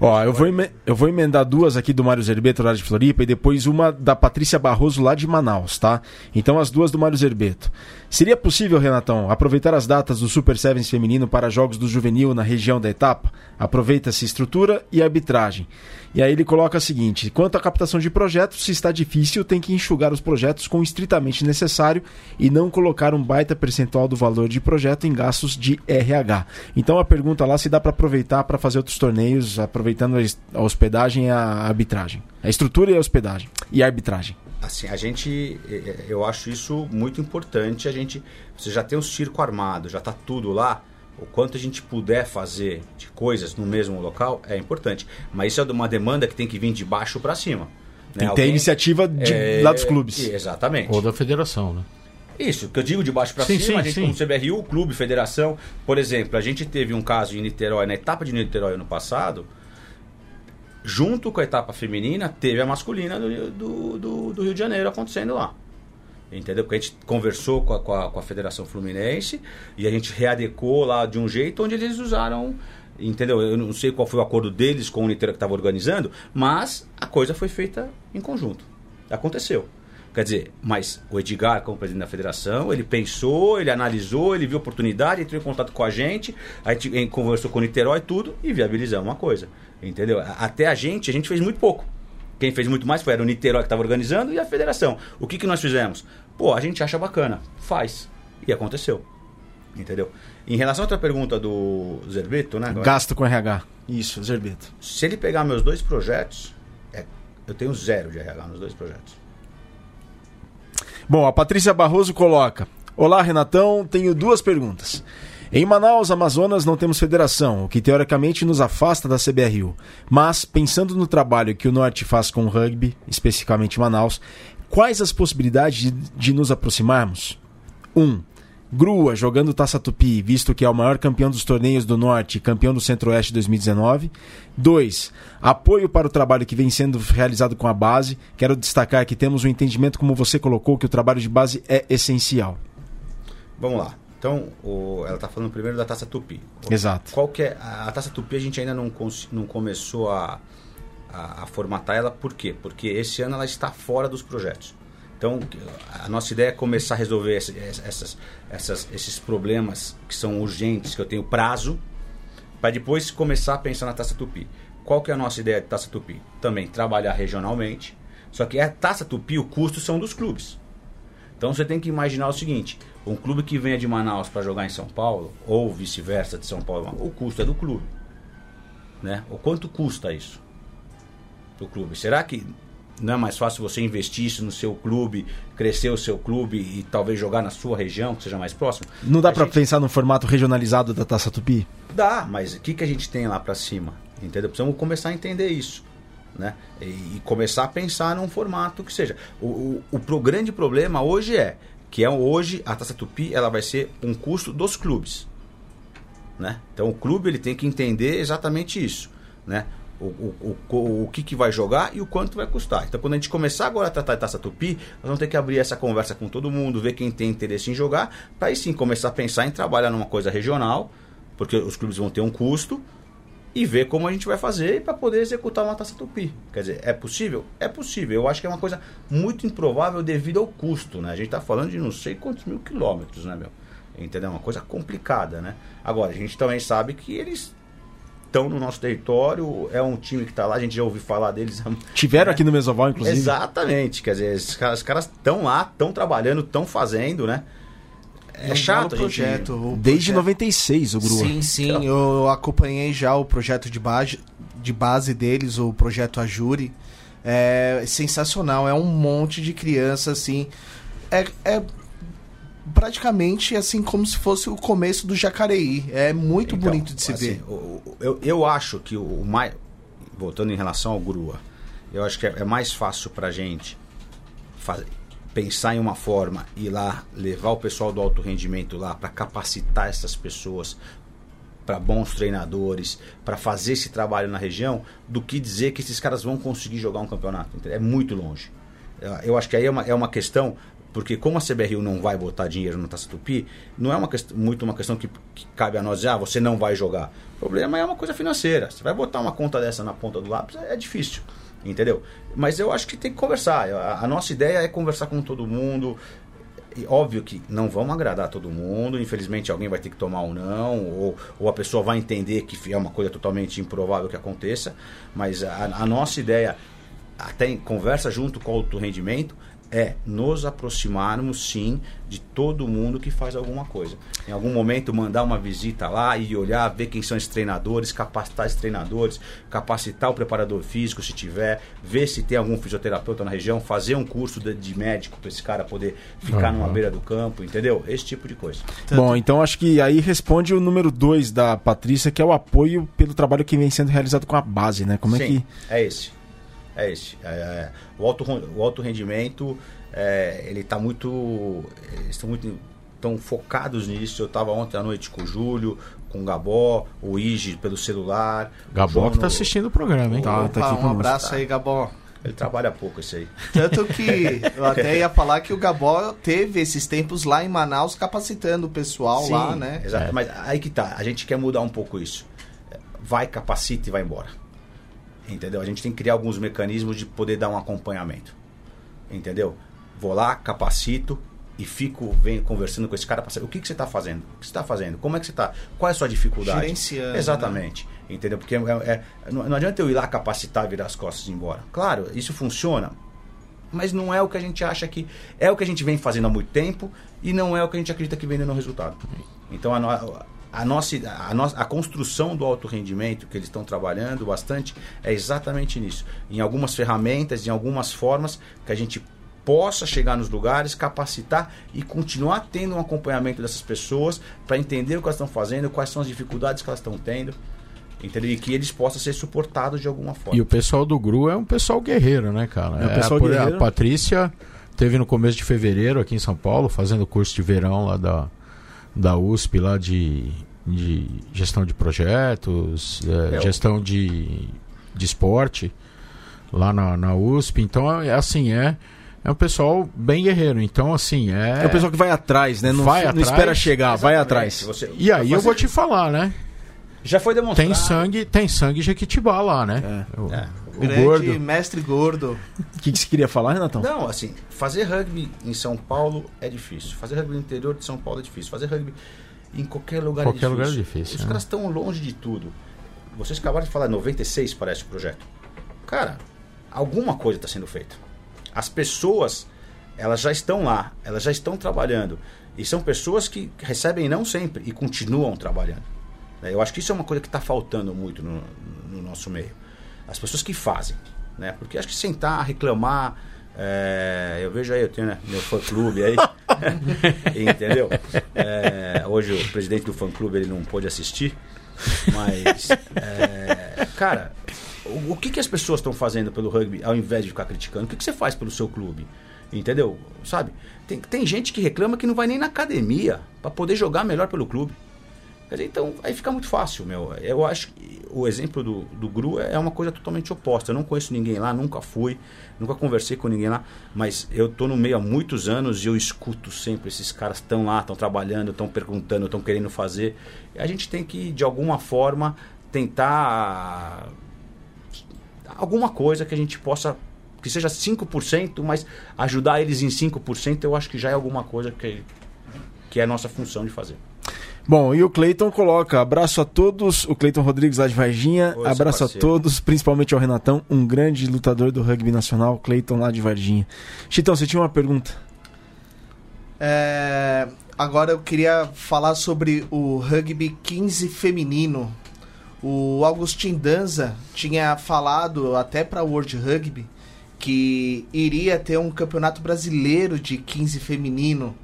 Ó, eu vou, eu vou emendar duas aqui do Mário Zerbeto, lá de Floripa, e depois uma da Patrícia Barroso, lá de Manaus, tá? Então as duas do Mário Zerbeto. Seria possível, Renatão, aproveitar as datas do Super Sevens feminino para jogos do juvenil na região da etapa? Aproveita-se estrutura e arbitragem. E aí ele coloca o seguinte: quanto à captação de projetos, se está difícil, tem que enxugar os projetos com o estritamente necessário e não colocar um baita percentual do valor de projeto em gastos de RH. Então a pergunta lá se dá para aproveitar para fazer outros torneios, aproveitando a hospedagem e a arbitragem. A estrutura e a hospedagem. E a arbitragem. assim, a gente, eu acho isso muito importante. A gente, você já tem o circo armado, já está tudo lá. O quanto a gente puder fazer de coisas no mesmo local é importante. Mas isso é uma demanda que tem que vir de baixo para cima. Né? Tem que ter iniciativa de, é, lá dos clubes. Exatamente. Ou da federação, né? Isso, que eu digo de baixo para cima, sim, a gente sim. como CBRU, clube, federação. Por exemplo, a gente teve um caso em Niterói, na etapa de Niterói ano passado, junto com a etapa feminina, teve a masculina do, do, do, do Rio de Janeiro acontecendo lá. Entendeu? Porque a gente conversou com a, com a, com a Federação Fluminense e a gente readecou lá de um jeito onde eles usaram entendeu? Eu não sei qual foi o acordo deles com o Niterói que estava organizando, mas a coisa foi feita em conjunto. Aconteceu. Quer dizer, mas o Edgar, como presidente da federação, ele pensou, ele analisou, ele viu oportunidade, entrou em contato com a gente, a gente conversou com o Niterói e tudo, e viabilizamos uma coisa. Entendeu? Até a gente, a gente fez muito pouco. Quem fez muito mais foi era o Niterói que estava organizando e a federação. O que, que nós fizemos? Pô, a gente acha bacana, faz. E aconteceu. Entendeu? Em relação à outra pergunta do Zerbeto, né? Gasto com RH. Isso, Zerbeto. Se ele pegar meus dois projetos, é, eu tenho zero de RH nos dois projetos. Bom, a Patrícia Barroso coloca: Olá, Renatão, tenho duas perguntas. Em Manaus, Amazonas, não temos federação, o que teoricamente nos afasta da CBRU. Mas, pensando no trabalho que o Norte faz com o rugby, especificamente Manaus, quais as possibilidades de, de nos aproximarmos? 1. Um, Grua jogando Taça Tupi, visto que é o maior campeão dos torneios do Norte e campeão do Centro-Oeste 2019. 2. Apoio para o trabalho que vem sendo realizado com a base. Quero destacar que temos um entendimento, como você colocou, que o trabalho de base é essencial. Vamos lá. Então, o, ela está falando primeiro da Taça Tupi. Exato. Qual que é, a, a Taça Tupi a gente ainda não, não começou a, a, a formatar ela, por quê? Porque esse ano ela está fora dos projetos. Então, a nossa ideia é começar a resolver esse, essas, essas, esses problemas que são urgentes, que eu tenho prazo, para depois começar a pensar na Taça Tupi. Qual que é a nossa ideia de Taça Tupi? Também trabalhar regionalmente, só que a Taça Tupi, o custo são dos clubes. Então você tem que imaginar o seguinte: um clube que venha de Manaus para jogar em São Paulo, ou vice-versa de São Paulo, o custo é do clube. Né? O quanto custa isso? Do clube. Será que não é mais fácil você investir isso no seu clube, crescer o seu clube e talvez jogar na sua região, que seja mais próximo? Não dá para gente... pensar no formato regionalizado da Taça Tupi? Dá, mas o que, que a gente tem lá para cima? Entendeu? Precisamos começar a entender isso. Né? E, e começar a pensar num formato que seja. O, o, o grande problema hoje é que é hoje a Taça Tupi ela vai ser um custo dos clubes. Né? Então o clube ele tem que entender exatamente isso. Né? o, o, o, o que, que vai jogar e o quanto vai custar. Então, quando a gente começar agora a tratar de taça tupi, nós vamos ter que abrir essa conversa com todo mundo, ver quem tem interesse em jogar, para aí sim começar a pensar em trabalhar numa coisa regional, porque os clubes vão ter um custo, e ver como a gente vai fazer para poder executar uma taça tupi. Quer dizer, é possível? É possível. Eu acho que é uma coisa muito improvável devido ao custo, né? A gente está falando de não sei quantos mil quilômetros, né, meu? Entendeu? É uma coisa complicada, né? Agora, a gente também sabe que eles estão no nosso território, é um time que está lá, a gente já ouviu falar deles. Tiveram né? aqui no Mesoval, inclusive. Exatamente, quer dizer, os caras estão lá, estão trabalhando, estão fazendo, né? É, chato, projeto. Gente... Desde projeto... 96 o Grua. Sim, sim, então... eu acompanhei já o projeto de base, de base deles, o projeto Ajuri. É sensacional, é um monte de criança assim. É, é praticamente assim como se fosse o começo do Jacareí. É muito então, bonito de se assim, ver. Eu, eu acho que o mais. Voltando em relação ao Grua, eu acho que é, é mais fácil pra gente fazer, pensar em uma forma e lá levar o pessoal do alto rendimento lá para capacitar essas pessoas para bons treinadores, para fazer esse trabalho na região, do que dizer que esses caras vão conseguir jogar um campeonato. É muito longe. Eu acho que aí é uma, é uma questão porque como a CBRU não vai botar dinheiro no Taça Tupi, não é uma questão, muito uma questão que, que, cabe a nós dizer, ah, você não vai jogar. O problema é uma coisa financeira. Você vai botar uma conta dessa na ponta do lápis, é, é difícil. Entendeu? Mas eu acho que tem que conversar. A, a nossa ideia é conversar com todo mundo. E óbvio que não vamos agradar todo mundo, infelizmente alguém vai ter que tomar um não, ou, ou a pessoa vai entender que é uma coisa totalmente improvável que aconteça, mas a, a nossa ideia, até em conversa junto com o alto rendimento, é nos aproximarmos sim de todo mundo que faz alguma coisa. Em algum momento mandar uma visita lá e olhar, ver quem são esses treinadores, capacitar esses treinadores, capacitar o preparador físico se tiver, ver se tem algum fisioterapeuta na região, fazer um curso de, de médico para esse cara poder ficar Uhum. numa beira do campo, entendeu? Esse tipo de coisa. Bom, então acho que aí responde o número 2 da Patrícia, que é o apoio pelo trabalho que vem sendo realizado com a base, né? Como é Sim, que. é esse. É esse. É, é, o, alto, o alto rendimento, é, ele está muito. Eles estão muito tão focados nisso. Eu estava ontem à noite com o Júlio, com o Gabó, o Igi pelo celular. Gabó João que tá no- assistindo o programa, hein? Tá, Opa, tá aqui um conosco. abraço aí, Gabó. Ele trabalha pouco esse aí. Tanto que eu até ia falar que o Gabó teve esses tempos lá em Manaus capacitando o pessoal lá, né? Exato. É. Mas aí que tá. A gente quer mudar um pouco isso. Vai, capacita e vai embora. Entendeu? A gente tem que criar alguns mecanismos de poder dar um acompanhamento. Entendeu? Vou lá, capacito e fico venho conversando com esse cara para saber o que, que você está fazendo. O que você está fazendo? Como é que você está? Qual é a sua dificuldade? Gerenciando, né? Exatamente. Entendeu? Porque é- é- não, não adianta eu ir lá capacitar, virar as costas e ir embora. Claro, isso funciona. Mas não é o que a gente acha que. É o que a gente vem fazendo há muito tempo e não é o que a gente acredita que vem dando resultado. Então a, a nossa, a, nossa, a construção do alto rendimento que eles estão trabalhando bastante é exatamente nisso. Em algumas ferramentas, em algumas formas que a gente possa chegar nos lugares, capacitar e continuar tendo um acompanhamento dessas pessoas para entender o que elas estão fazendo, quais são as dificuldades que elas estão tendo. Entendeu? E que eles possam ser suportados de alguma forma. E o pessoal do GRU é um pessoal guerreiro, né, cara? É um pessoal a, por- guerreiro. a Patrícia teve no começo de fevereiro aqui em São Paulo, fazendo curso de verão lá da, da USP, lá de, de gestão de projetos, é, É, gestão de, de esporte, lá na, na USP. Então, é assim, é, é um pessoal bem guerreiro. Então, assim, é. É o pessoal que vai atrás, né? Não, Vai não atrás, espera chegar, vai Exatamente. atrás. Você- E aí eu vou te falar, né? Já foi demonstrado. Tem sangue, tem sangue Jequitibá lá, né? O, É. Grande gordo. mestre gordo. O que, que você queria falar, Renatão? Não, assim, fazer rugby em São Paulo é difícil. Fazer rugby no interior de São Paulo é difícil. Fazer rugby em qualquer lugar Qualquer é difícil. lugar é difícil, Os né? caras estão longe de tudo. Vocês acabaram de falar, 96 parece o projeto. Cara, alguma coisa está sendo feita. As pessoas, elas já estão lá, elas já estão trabalhando. E são pessoas que recebem não sempre e continuam trabalhando. Eu acho que isso é uma coisa que está faltando muito no, no nosso meio. As pessoas que fazem. Né? Porque acho que sentar, reclamar. é, eu vejo aí, eu tenho né, meu fã-clube aí. entendeu? É, hoje o presidente do fã-clube ele não pôde assistir. Mas, é, cara, o, o que, que as pessoas estão fazendo pelo rugby ao invés de ficar criticando? O que, que você faz pelo seu clube? Entendeu? Sabe? Tem, tem gente que reclama que não vai nem na academia para poder jogar melhor pelo clube. Dizer, então aí fica muito fácil, meu. Eu acho que o exemplo do, do GRU é uma coisa totalmente oposta. Eu não conheço ninguém lá, nunca fui, nunca conversei com ninguém lá, mas eu tô no meio há muitos anos e eu escuto sempre esses caras estão lá, estão trabalhando, estão perguntando, estão querendo fazer. A gente tem que, de alguma forma, tentar alguma coisa que a gente possa que seja 5%, mas ajudar eles em 5%, eu acho que já é alguma coisa que, que é a nossa função de fazer. Bom, e o Cleiton coloca: abraço a todos. O Cleiton Rodrigues lá de Varginha. Oi, abraço a todos, principalmente ao Renatão, um grande lutador do rugby nacional, Cleiton lá de Varginha. Chitão, você tinha uma pergunta? É, agora eu queria falar sobre o rugby 15 feminino. O Augustin Danza tinha falado até para World Rugby que iria ter um campeonato brasileiro de 15 feminino,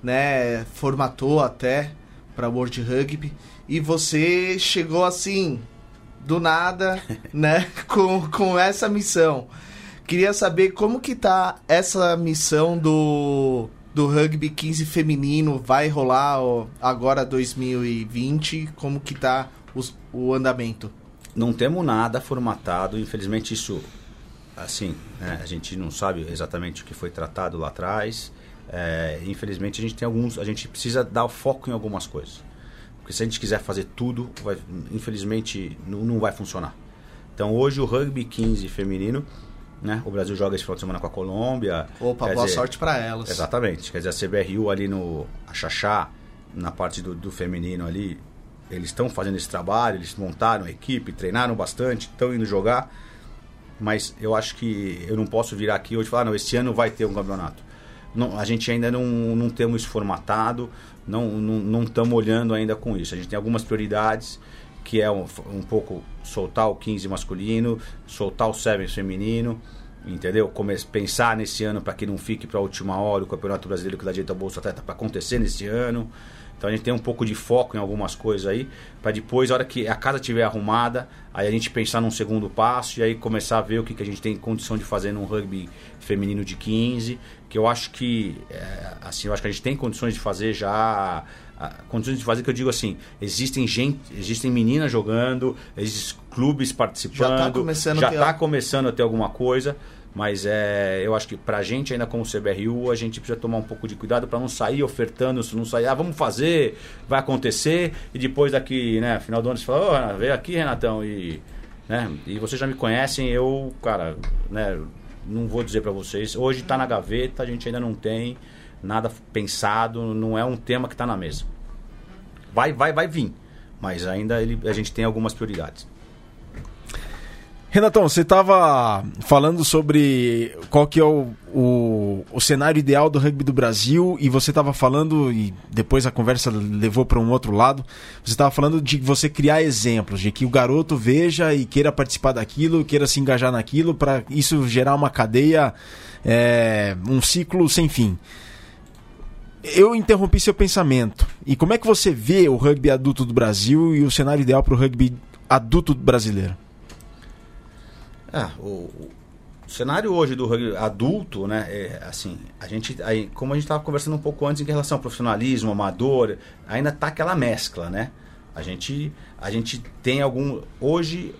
né? Formatou até para World Rugby e você chegou assim do nada, né, com, com essa missão. Queria saber como que tá essa missão do do rugby 15 feminino, vai rolar ó, agora 2020, como que tá os- o andamento? Não temos nada formatado, infelizmente isso, assim, né, a gente não sabe exatamente o que foi tratado lá atrás. É, infelizmente a gente tem alguns, a gente precisa dar foco em algumas coisas, porque se a gente quiser fazer tudo, vai- infelizmente não, não vai funcionar. Então hoje o rugby 15 feminino, né, o Brasil joga esse final de semana com a Colômbia. Opa, boa dizer, sorte para elas. Exatamente. Quer dizer, a CBRU ali no Axaxá, na parte do, do feminino ali, eles estão fazendo esse trabalho, eles montaram a equipe, treinaram bastante, estão indo jogar. mas eu acho que eu não posso virar aqui hoje e falar, não, esse ano vai ter um campeonato. Não, a gente ainda não, não temos formatado, não estamos olhando ainda com isso. A gente tem algumas prioridades, que é um, um pouco soltar o 15 masculino, soltar o 7 feminino, entendeu? Come pensar nesse ano para que não fique para a última hora o Campeonato Brasileiro que dá direito ao Bolsa Atleta para acontecer nesse ano. Então a gente tem um pouco de foco em algumas coisas aí, para depois, a hora que a casa estiver arrumada, aí a gente pensar num segundo passo e aí começar a ver o que, que a gente tem condição de fazer num rugby feminino de 15, que eu acho que, é, assim, eu acho que a gente tem condições de fazer já condições de fazer que eu digo assim existem gente existem meninas jogando existem clubes participando já está começando, já tá começando a ter alguma coisa mas é, eu acho que para a gente, ainda como CBRU, a gente precisa tomar um pouco de cuidado para não sair ofertando, não sair, ah, vamos fazer, vai acontecer, e depois daqui, né, final do ano, você fala, oh, veio aqui, Renatão, e, né, e vocês já me conhecem, eu, cara, né, não vou dizer para vocês, hoje está na gaveta, a gente ainda não tem nada pensado, não é um tema que está na mesa. Vai, vai, vai vir, mas ainda ele, a gente tem algumas prioridades. Renatão, você estava falando sobre qual que é o, o, o, cenário ideal do rugby do Brasil e você estava falando, e depois a conversa levou para um outro lado, você estava falando de você criar exemplos, de que o garoto veja e queira participar daquilo, queira se engajar naquilo, para isso gerar uma cadeia, é, um ciclo sem fim. Eu interrompi seu pensamento. E como é que você vê o rugby adulto do Brasil e o cenário ideal para o rugby adulto brasileiro? Ah, o, o cenário hoje do rugby adulto, né, é, assim, a gente, aí, como a gente estava conversando um pouco antes em relação ao profissionalismo, amador, ainda tá aquela mescla, né? A gente, a gente tem algum, hoje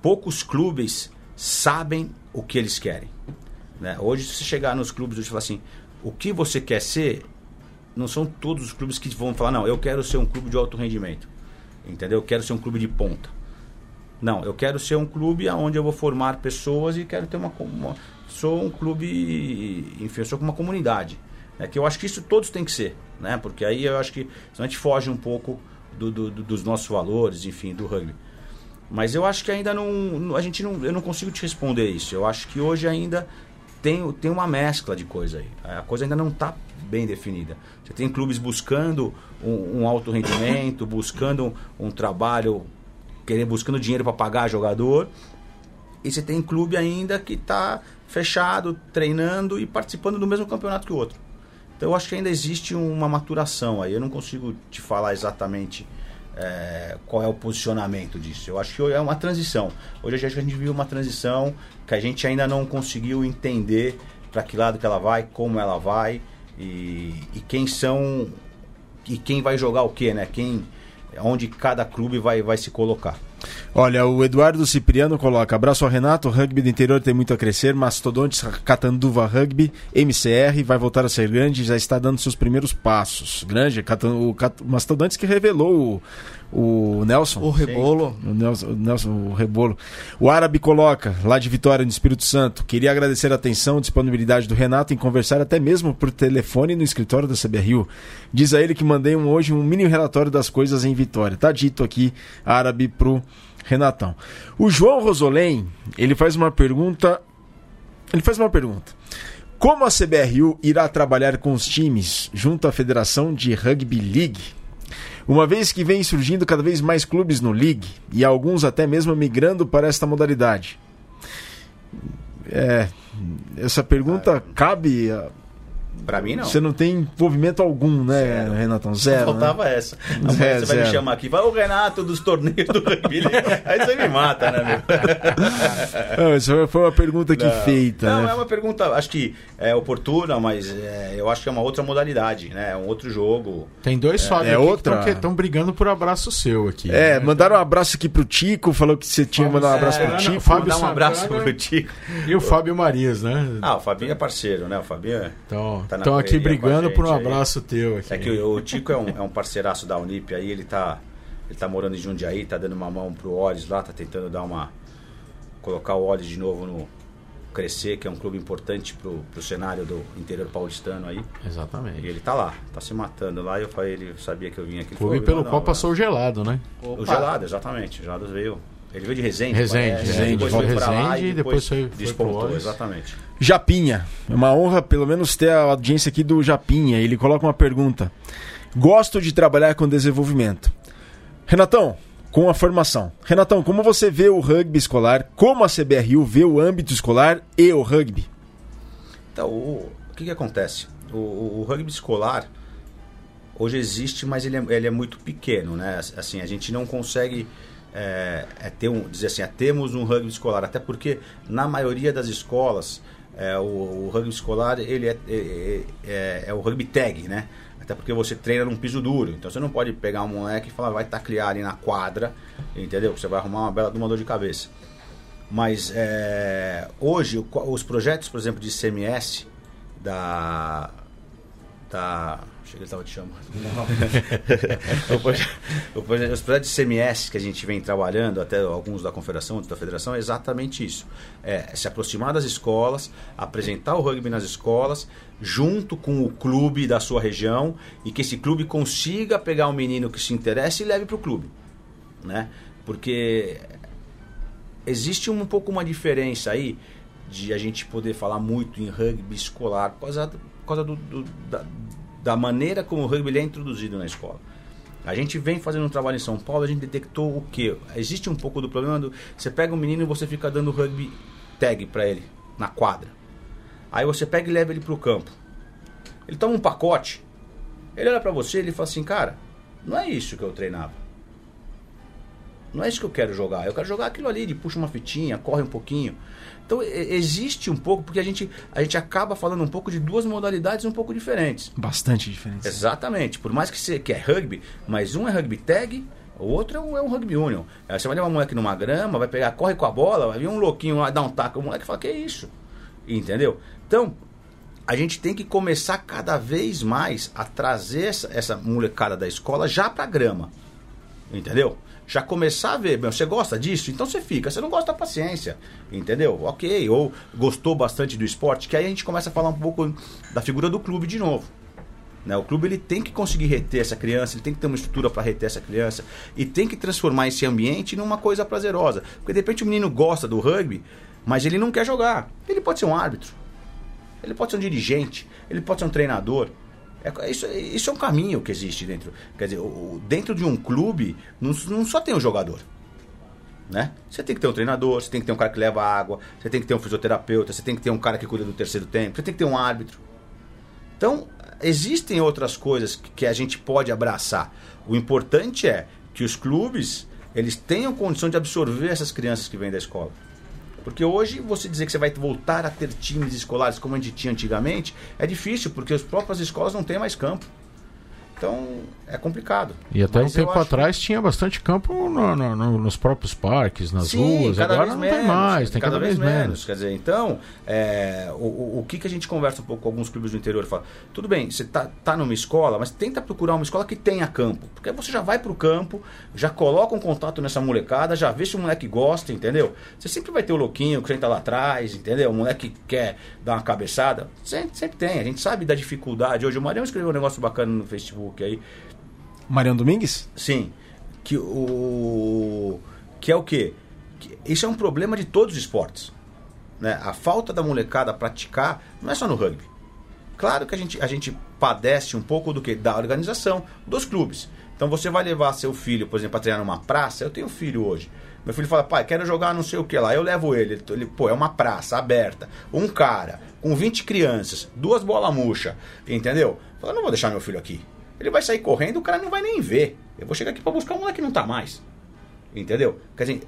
poucos clubes sabem o que eles querem, né? Hoje se chegar nos clubes e falar assim, o que você quer ser, não são todos os clubes que vão falar, não, eu quero ser um clube de alto rendimento, entendeu? Eu quero ser um clube de ponta. Não, eu quero ser um clube onde eu vou formar pessoas e quero ter uma. uma sou um clube. Enfim, eu sou uma comunidade. É que eu acho que isso todos têm que ser, né? Porque aí eu acho que a gente foge um pouco do, do, dos nossos valores, enfim, do rugby. Mas eu acho que ainda não. A gente não. Eu não consigo te responder isso. Eu acho que hoje ainda tem, tem uma mescla de coisa aí. A coisa ainda não está bem definida. Você tem clubes buscando um, um alto rendimento, buscando um, um trabalho querendo, buscando dinheiro para pagar jogador. E você tem clube ainda que está fechado, treinando e participando do mesmo campeonato que o outro. Então eu acho que ainda existe uma maturação aí. Eu não consigo te falar exatamente é, qual é o posicionamento disso. Eu acho que é uma transição. Hoje a gente viu uma transição que a gente ainda não conseguiu entender para que lado que ela vai, como ela vai e, e quem são e quem vai jogar o que, né? Quem onde cada clube vai, vai se colocar. Olha, o Eduardo Cipriano coloca: abraço ao Renato, o rugby do interior tem muito a crescer, Mastodontes Catanduva Rugby, MCR, vai voltar a ser grande, já está dando seus primeiros passos. Grande, o Mastodontes que revelou o, Nelson. O Rebolo. O Nelson, o Nelson, o Rebolo. O Árabe coloca, lá de Vitória, no Espírito Santo, queria agradecer a atenção e disponibilidade do Renato em conversar até mesmo por telefone no escritório da CBRU. Diz a ele que mandei um, hoje um mini relatório das coisas em Vitória. Tá dito aqui, Árabe, pro Renatão. O João Rosolém, ele faz uma pergunta. Ele faz uma pergunta. Como a CBRU irá trabalhar com os times junto à Federação de Rugby League? Uma vez que vem surgindo cada vez mais clubes no League e alguns até mesmo migrando para esta modalidade. É, essa pergunta cabe Pra mim, não. Você não tem envolvimento algum, né, zero. Renatão? Zero. Só faltava né? essa. Zero, você vai zero. me chamar aqui, vai o Renato dos torneios do rugby. Aí você me mata, né, meu? Não, essa foi uma pergunta que não. feita. Não, né? é uma pergunta, acho que é oportuna, mas é, eu acho que é uma outra modalidade, né? É um outro jogo. Tem dois é, Fábio é outra... que estão brigando por abraço seu aqui. É, né? mandaram um abraço aqui pro Tico, falou que você tinha mandado um abraço é, pro Tico. Fábio mandar um abraço pro Tico. E o Fábio Marias, né? Ah, o Fabinho é parceiro, né? O Fabinho é- então, tá Estão aqui brigando por um abraço aí. teu aqui. É que o, o Tico é um, é um parceiraço da Unip aí, ele tá, ele tá morando em Jundiaí, tá dando uma mão pro Olhos lá, tá tentando dar uma. colocar o Olhos de novo no. crescer, que é um clube importante pro, pro cenário do interior paulistano aí. Exatamente. E ele tá lá, tá se matando lá, e eu falei, ele sabia que eu vinha aqui. Clube pelo qual passou o gelado, né? Opa. O gelado, exatamente. O gelado veio. Ele veio de Resende. Resende, parece, é, depois de foi pra lá Resende e e depois pro despontou, exatamente. Japinha. É uma honra, pelo menos, ter a audiência aqui do Japinha. Ele coloca uma pergunta. Gosto de trabalhar com desenvolvimento. Renatão, com a formação. Renatão, como você vê o rugby escolar? Como a CBRU vê o âmbito escolar e o rugby? Então, o, o que, que acontece? O, o- o rugby escolar hoje existe, mas ele é, ele é muito pequeno, né? Assim, a gente não consegue é, é ter um, dizer assim, é, temos um rugby escolar, até porque na maioria das escolas é, o, o rugby escolar ele é, é, é- é o rugby tag, né? Até porque você treina num piso duro, então você não pode pegar um moleque e falar vai taclear ali na quadra, entendeu? Você vai arrumar uma bela uma dor de cabeça. Mas é, hoje, os projetos, por exemplo, de CMS da. da Achei que ele estava te chamando. O proje- o proje- os projetos de CMS que a gente vem trabalhando, até alguns da Confederação, outros da Federação, é exatamente isso. É se aproximar das escolas, apresentar o rugby nas escolas, junto com o clube da sua região, e que esse clube consiga pegar um menino que se interessa e leve para o clube. Né? Porque existe um pouco uma diferença aí de a gente poder falar muito em rugby escolar por causa, por causa do, do- da, da maneira como o rugby é introduzido na escola. A gente vem fazendo um trabalho em São Paulo, a gente detectou o que? Existe um pouco do problema do. Você pega um menino e você fica dando rugby tag para ele, na quadra. Aí você pega e leva ele pro campo. Ele toma um pacote, ele olha para você e ele fala assim, cara, não é isso que eu treinava. Não é isso que eu quero jogar. Eu quero jogar aquilo ali, de puxa uma fitinha, corre um pouquinho. Então existe um pouco, porque a gente, a gente acaba falando um pouco de duas modalidades um pouco diferentes. Bastante diferença. Exatamente. Por mais que, você, que é rugby, mas um é rugby tag, o outro é um, é um rugby union. Aí você vai levar um moleque numa grama, vai pegar, corre com a bola, vai vir um louquinho lá, dar um taco, o moleque fala, que é isso? Entendeu? Então, a gente tem que começar cada vez mais a trazer essa, essa molecada da escola já pra grama. Entendeu? Já começar a ver, meu, você gosta disso? Então você fica. Você não gosta, paciência. Entendeu? Ok. Ou gostou bastante do esporte, que aí a gente começa a falar um pouco da figura do clube de novo. Né? O clube ele tem que conseguir reter essa criança, ele tem que ter uma estrutura para reter essa criança e tem que transformar esse ambiente numa coisa prazerosa. Porque de repente o menino gosta do rugby, mas ele não quer jogar. Ele pode ser um árbitro, ele pode ser um dirigente, ele pode ser um treinador. É, isso, isso é um caminho que existe dentro. Quer dizer, o- dentro de um clube não, não só tem o jogador. Né? Você tem que ter um treinador, você tem que ter um cara que leva água, você tem que ter um fisioterapeuta, você tem que ter um cara que cuida do terceiro tempo, você tem que ter um árbitro. Então, existem outras coisas que, que a gente pode abraçar. O importante é que os clubes eles tenham condição de absorver essas crianças que vêm da escola. Porque hoje você dizer que você vai voltar a ter times escolares como a gente tinha antigamente é difícil, porque as próprias escolas não têm mais campo. Então é complicado. E até Mas um tempo acho- atrás tinha bastante campo no- no- no- nos próprios parques, nas Sim, ruas. cada Agora vez não tem menos, mais, tem cada, vez menos. Quer dizer, então, é, o, o, o que, que a gente conversa um pouco com alguns clubes do interior? Fala, tudo bem, você tá, tá numa escola, mas tenta procurar uma escola que tenha campo. Porque você já vai pro campo, já coloca um contato nessa molecada, já vê se o moleque gosta, entendeu? Você sempre vai ter o louquinho que senta lá atrás, entendeu? O moleque que quer dar uma cabeçada. Sempre, sempre tem, a gente sabe da dificuldade. Hoje o Marião escreveu um negócio bacana no Facebook aí, Mariano Domingues? Sim. Que o. Que é o quê? Que isso é um problema de todos os esportes. Né? A falta da molecada praticar não é só no rugby. Claro que a gente, a gente padece um pouco do que? Da organização dos clubes. Então você vai levar seu filho, por exemplo, para treinar numa praça. Eu tenho filho hoje. Meu filho fala, pai, quero jogar não sei o que lá. Eu levo ele. ele pô, é uma praça aberta. Um cara com 20 crianças, duas bolas murcha, entendeu? Fala, não vou deixar meu filho aqui. Ele vai sair correndo, o cara não vai nem ver. Eu vou chegar aqui para buscar um moleque que não tá mais. Entendeu? Quer dizer,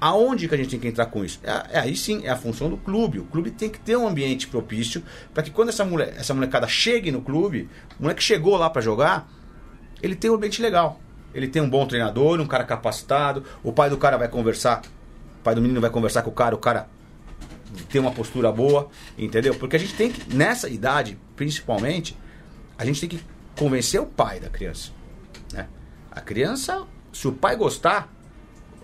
aonde que a gente tem que entrar com isso? É, é aí sim, é a função do clube. O clube tem que ter um ambiente propício para que quando essa, mole, essa molecada chegue no clube, o moleque chegou lá para jogar, ele tem um ambiente legal. Ele tem um bom treinador, um cara capacitado, o pai do cara vai conversar, o pai do menino vai conversar com o cara, o cara tem uma postura boa, entendeu? Porque a gente tem que, nessa idade, principalmente, a gente tem que convencer o pai da criança. Né? A criança, se o pai gostar,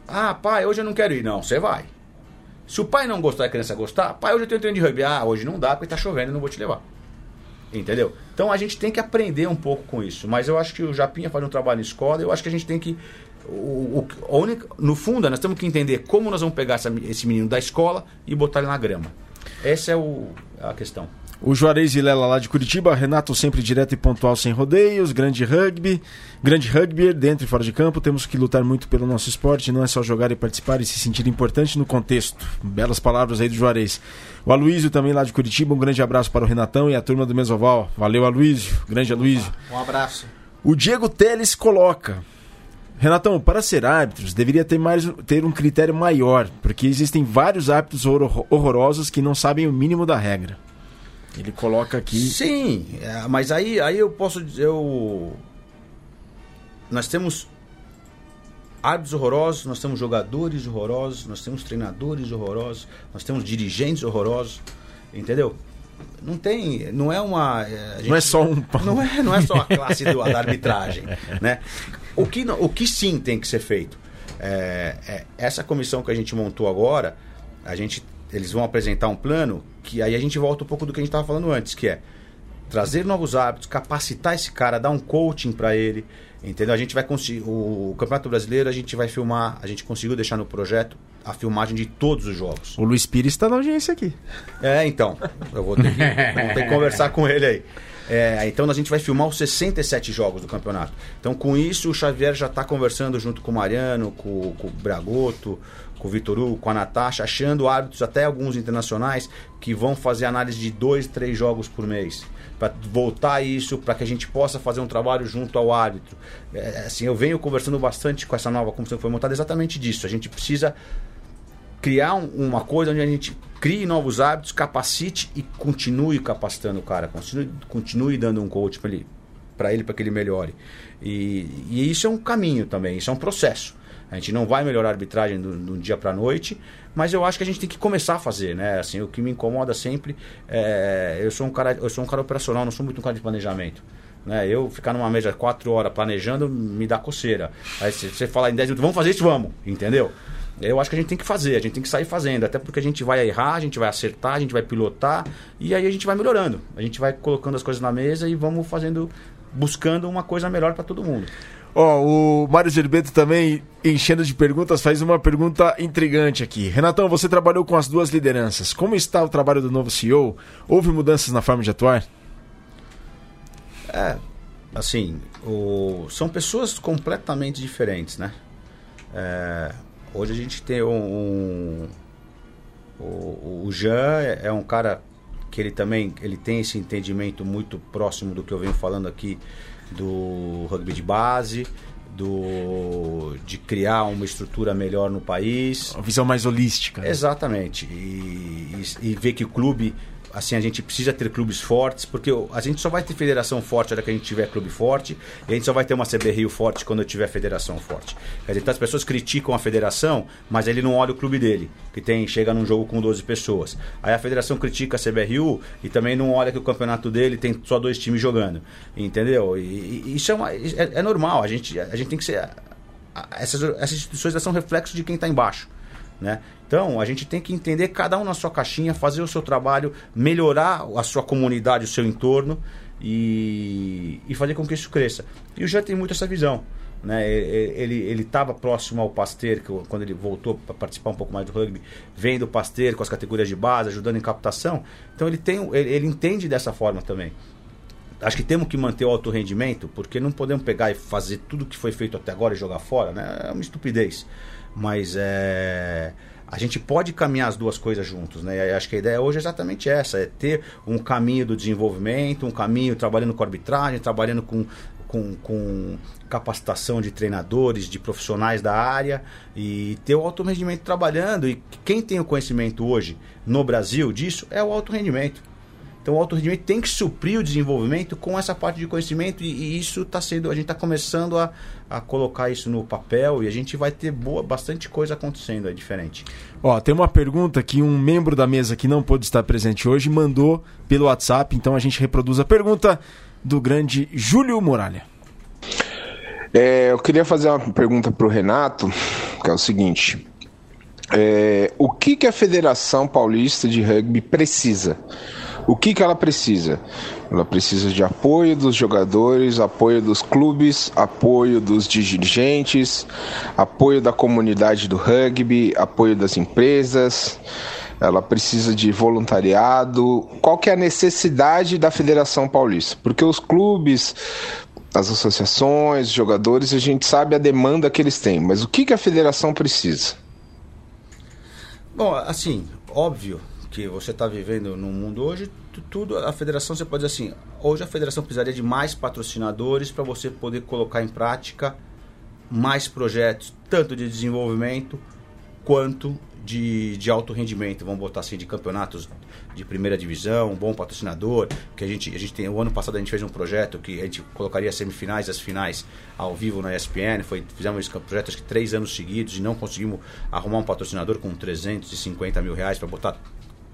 ah, pai, hoje eu não quero ir. Não, você vai. Se o pai não gostar e a criança gostar, pai, hoje eu tenho treino de rugby. Ah, hoje não dá porque tá chovendo e não vou te levar. Entendeu? Então a gente tem que aprender um pouco com isso. Mas eu acho que o Japinha faz um trabalho em escola eu acho que a gente tem que O, o, no fundo, nós temos que entender como nós vamos pegar essa, esse menino da escola e botar ele na grama. Essa é o, a questão. O Juarez Vilela lá de Curitiba, Renato sempre direto e pontual sem rodeios, grande rugby, grande rugby dentro e fora de campo. Temos que lutar muito pelo nosso esporte, não é só jogar e participar e se sentir importante no contexto. Belas palavras aí do Juarez. O Aloísio também lá de Curitiba, um grande abraço para o Renatão e a turma do Mesoval. Valeu, Aloísio. Grande Aloísio. Um abraço. O Diego Teles coloca. Renatão, para ser árbitros, deveria ter, mais, ter um critério maior, porque existem vários árbitros horrorosos que não sabem o mínimo da regra. Ele coloca aqui. Sim, é, mas aí, aí eu posso dizer. Eu... Nós temos árbitros horrorosos, nós temos jogadores horrorosos, nós temos treinadores horrorosos, nós temos dirigentes horrorosos, entendeu? Não tem, não é uma. É, gente, não é só um. Não é, não é só a classe do, da arbitragem, né? O que, o que sim tem que ser feito? É, é, essa comissão que a gente montou agora, a gente eles vão apresentar um plano que aí a gente volta um pouco do que a gente estava falando antes, que é trazer novos hábitos, capacitar esse cara, dar um coaching para ele, entendeu? A gente vai conseguir o Campeonato Brasileiro, a gente vai filmar, a gente conseguiu deixar no projeto a filmagem de todos os jogos. O Luiz Pires está na audiência aqui. É, então, eu vou ter que, vou ter que conversar com ele aí. É, então a gente vai filmar os 67 jogos do campeonato. Então com isso o Xavier já está conversando junto com o Mariano, com, com o Bragoto, com o Vitor Hugo, com a Natasha, achando árbitros, até alguns internacionais, que vão fazer análise de dois, três jogos por mês. Para voltar isso, para que a gente possa fazer um trabalho junto ao árbitro. É, assim, eu venho conversando bastante com essa nova comissão que foi montada exatamente disso. A gente precisa criar um, uma coisa onde a gente crie novos hábitos, capacite e continue capacitando o cara, continue, continue dando um coach para ele, para que ele melhore. E, e, isso é um caminho também, isso é um processo. A gente não vai melhorar a arbitragem do, do dia para a noite, mas eu acho que a gente tem que começar a fazer, né? Assim, o que me incomoda sempre é, eu sou um cara, eu sou um cara operacional, não sou muito um cara de planejamento. Né? Eu ficar numa mesa quatro horas planejando me dá coceira. Aí você fala em 10 minutos, vamos fazer isso, vamos, entendeu? Eu acho que a gente tem que fazer, a gente tem que sair fazendo, até porque a gente vai errar, a gente vai acertar, a gente vai pilotar e aí a gente vai melhorando. A gente vai colocando as coisas na mesa e vamos fazendo, buscando uma coisa melhor para todo mundo. Ó, oh, o Mário Gerbeto também, enchendo de perguntas, faz uma pergunta intrigante aqui. Renatão, você trabalhou com as duas lideranças. Como está o trabalho do novo CEO? Houve mudanças na forma de atuar? É, assim, o... são pessoas completamente diferentes, né? É... Hoje a gente tem um. um... O, o Jean é, é um cara que ele também ele tem esse entendimento muito próximo do que eu venho falando aqui do rugby de base, do de criar uma estrutura melhor no país. Uma visão mais holística. Né? Exatamente. E, e, e ver que o clube assim, a gente precisa ter clubes fortes, porque a gente só vai ter federação forte hora que a gente tiver clube forte, e a gente só vai ter uma CB Rio forte quando tiver federação forte. Quer dizer, então as pessoas criticam a federação, mas ele não olha o clube dele, que tem chega num jogo com 12 pessoas. Aí a federação critica a CB Rio e também não olha que o campeonato dele tem só dois times jogando. Entendeu? E, e isso é, uma, é, é, normal, a gente, a gente tem que ser. Essas, essas instituições são reflexos de quem está embaixo. Né? Então, a gente tem que entender cada um na sua caixinha, fazer o seu trabalho, melhorar a sua comunidade, o seu entorno e, e fazer com que isso cresça. E o Jean tem muito essa visão. Né? Ele estava próximo ao Pasteur, quando ele voltou para participar um pouco mais do rugby, vendo o Pasteur com as categorias de base, ajudando em captação. Então ele, tem, ele, ele entende dessa forma também. Acho que temos que manter o alto rendimento, porque não podemos pegar e fazer tudo que foi feito até agora e jogar fora, né? É uma estupidez. Mas é, a gente pode caminhar as duas coisas juntos, né? Acho que a ideia hoje é exatamente essa, é ter um caminho do desenvolvimento, um caminho trabalhando com arbitragem, trabalhando com, com, com capacitação de treinadores, de profissionais da área e ter o alto rendimento trabalhando. E quem tem o conhecimento hoje no Brasil disso é o alto rendimento. Então o alto rendimento tem que suprir o desenvolvimento com essa parte de conhecimento e, e isso está sendo, a gente está começando a, a colocar isso no papel e a gente vai ter boa, bastante coisa acontecendo é diferente. Ó, tem uma pergunta que um membro da mesa que não pôde estar presente hoje mandou pelo WhatsApp, então a gente reproduz a pergunta do grande Júlio Muralha. É, eu queria fazer uma pergunta para o Renato, que é o seguinte: é, o que, que a Federação Paulista de Rugby precisa? O que, que ela precisa? Ela precisa de apoio dos jogadores, apoio dos clubes, apoio dos dirigentes, apoio da comunidade do rugby, apoio das empresas. Ela precisa de voluntariado. Qual que é a necessidade da Federação Paulista? Porque os clubes, as associações, jogadores, a gente sabe a demanda que eles têm, mas o que, que a federação precisa? Bom, assim, óbvio que você está vivendo no mundo hoje, tudo a federação você pode dizer assim, hoje a federação precisaria de mais patrocinadores para você poder colocar em prática mais projetos, tanto de desenvolvimento quanto de, de alto rendimento, vamos botar assim, de campeonatos de primeira divisão, um bom patrocinador, que a gente, a gente tem, o ano passado a gente fez um projeto que a gente colocaria as semifinais e as finais ao vivo na ESPN, foi, fizemos esse projeto acho que três anos seguidos e não conseguimos arrumar um patrocinador com 350 mil reais para botar,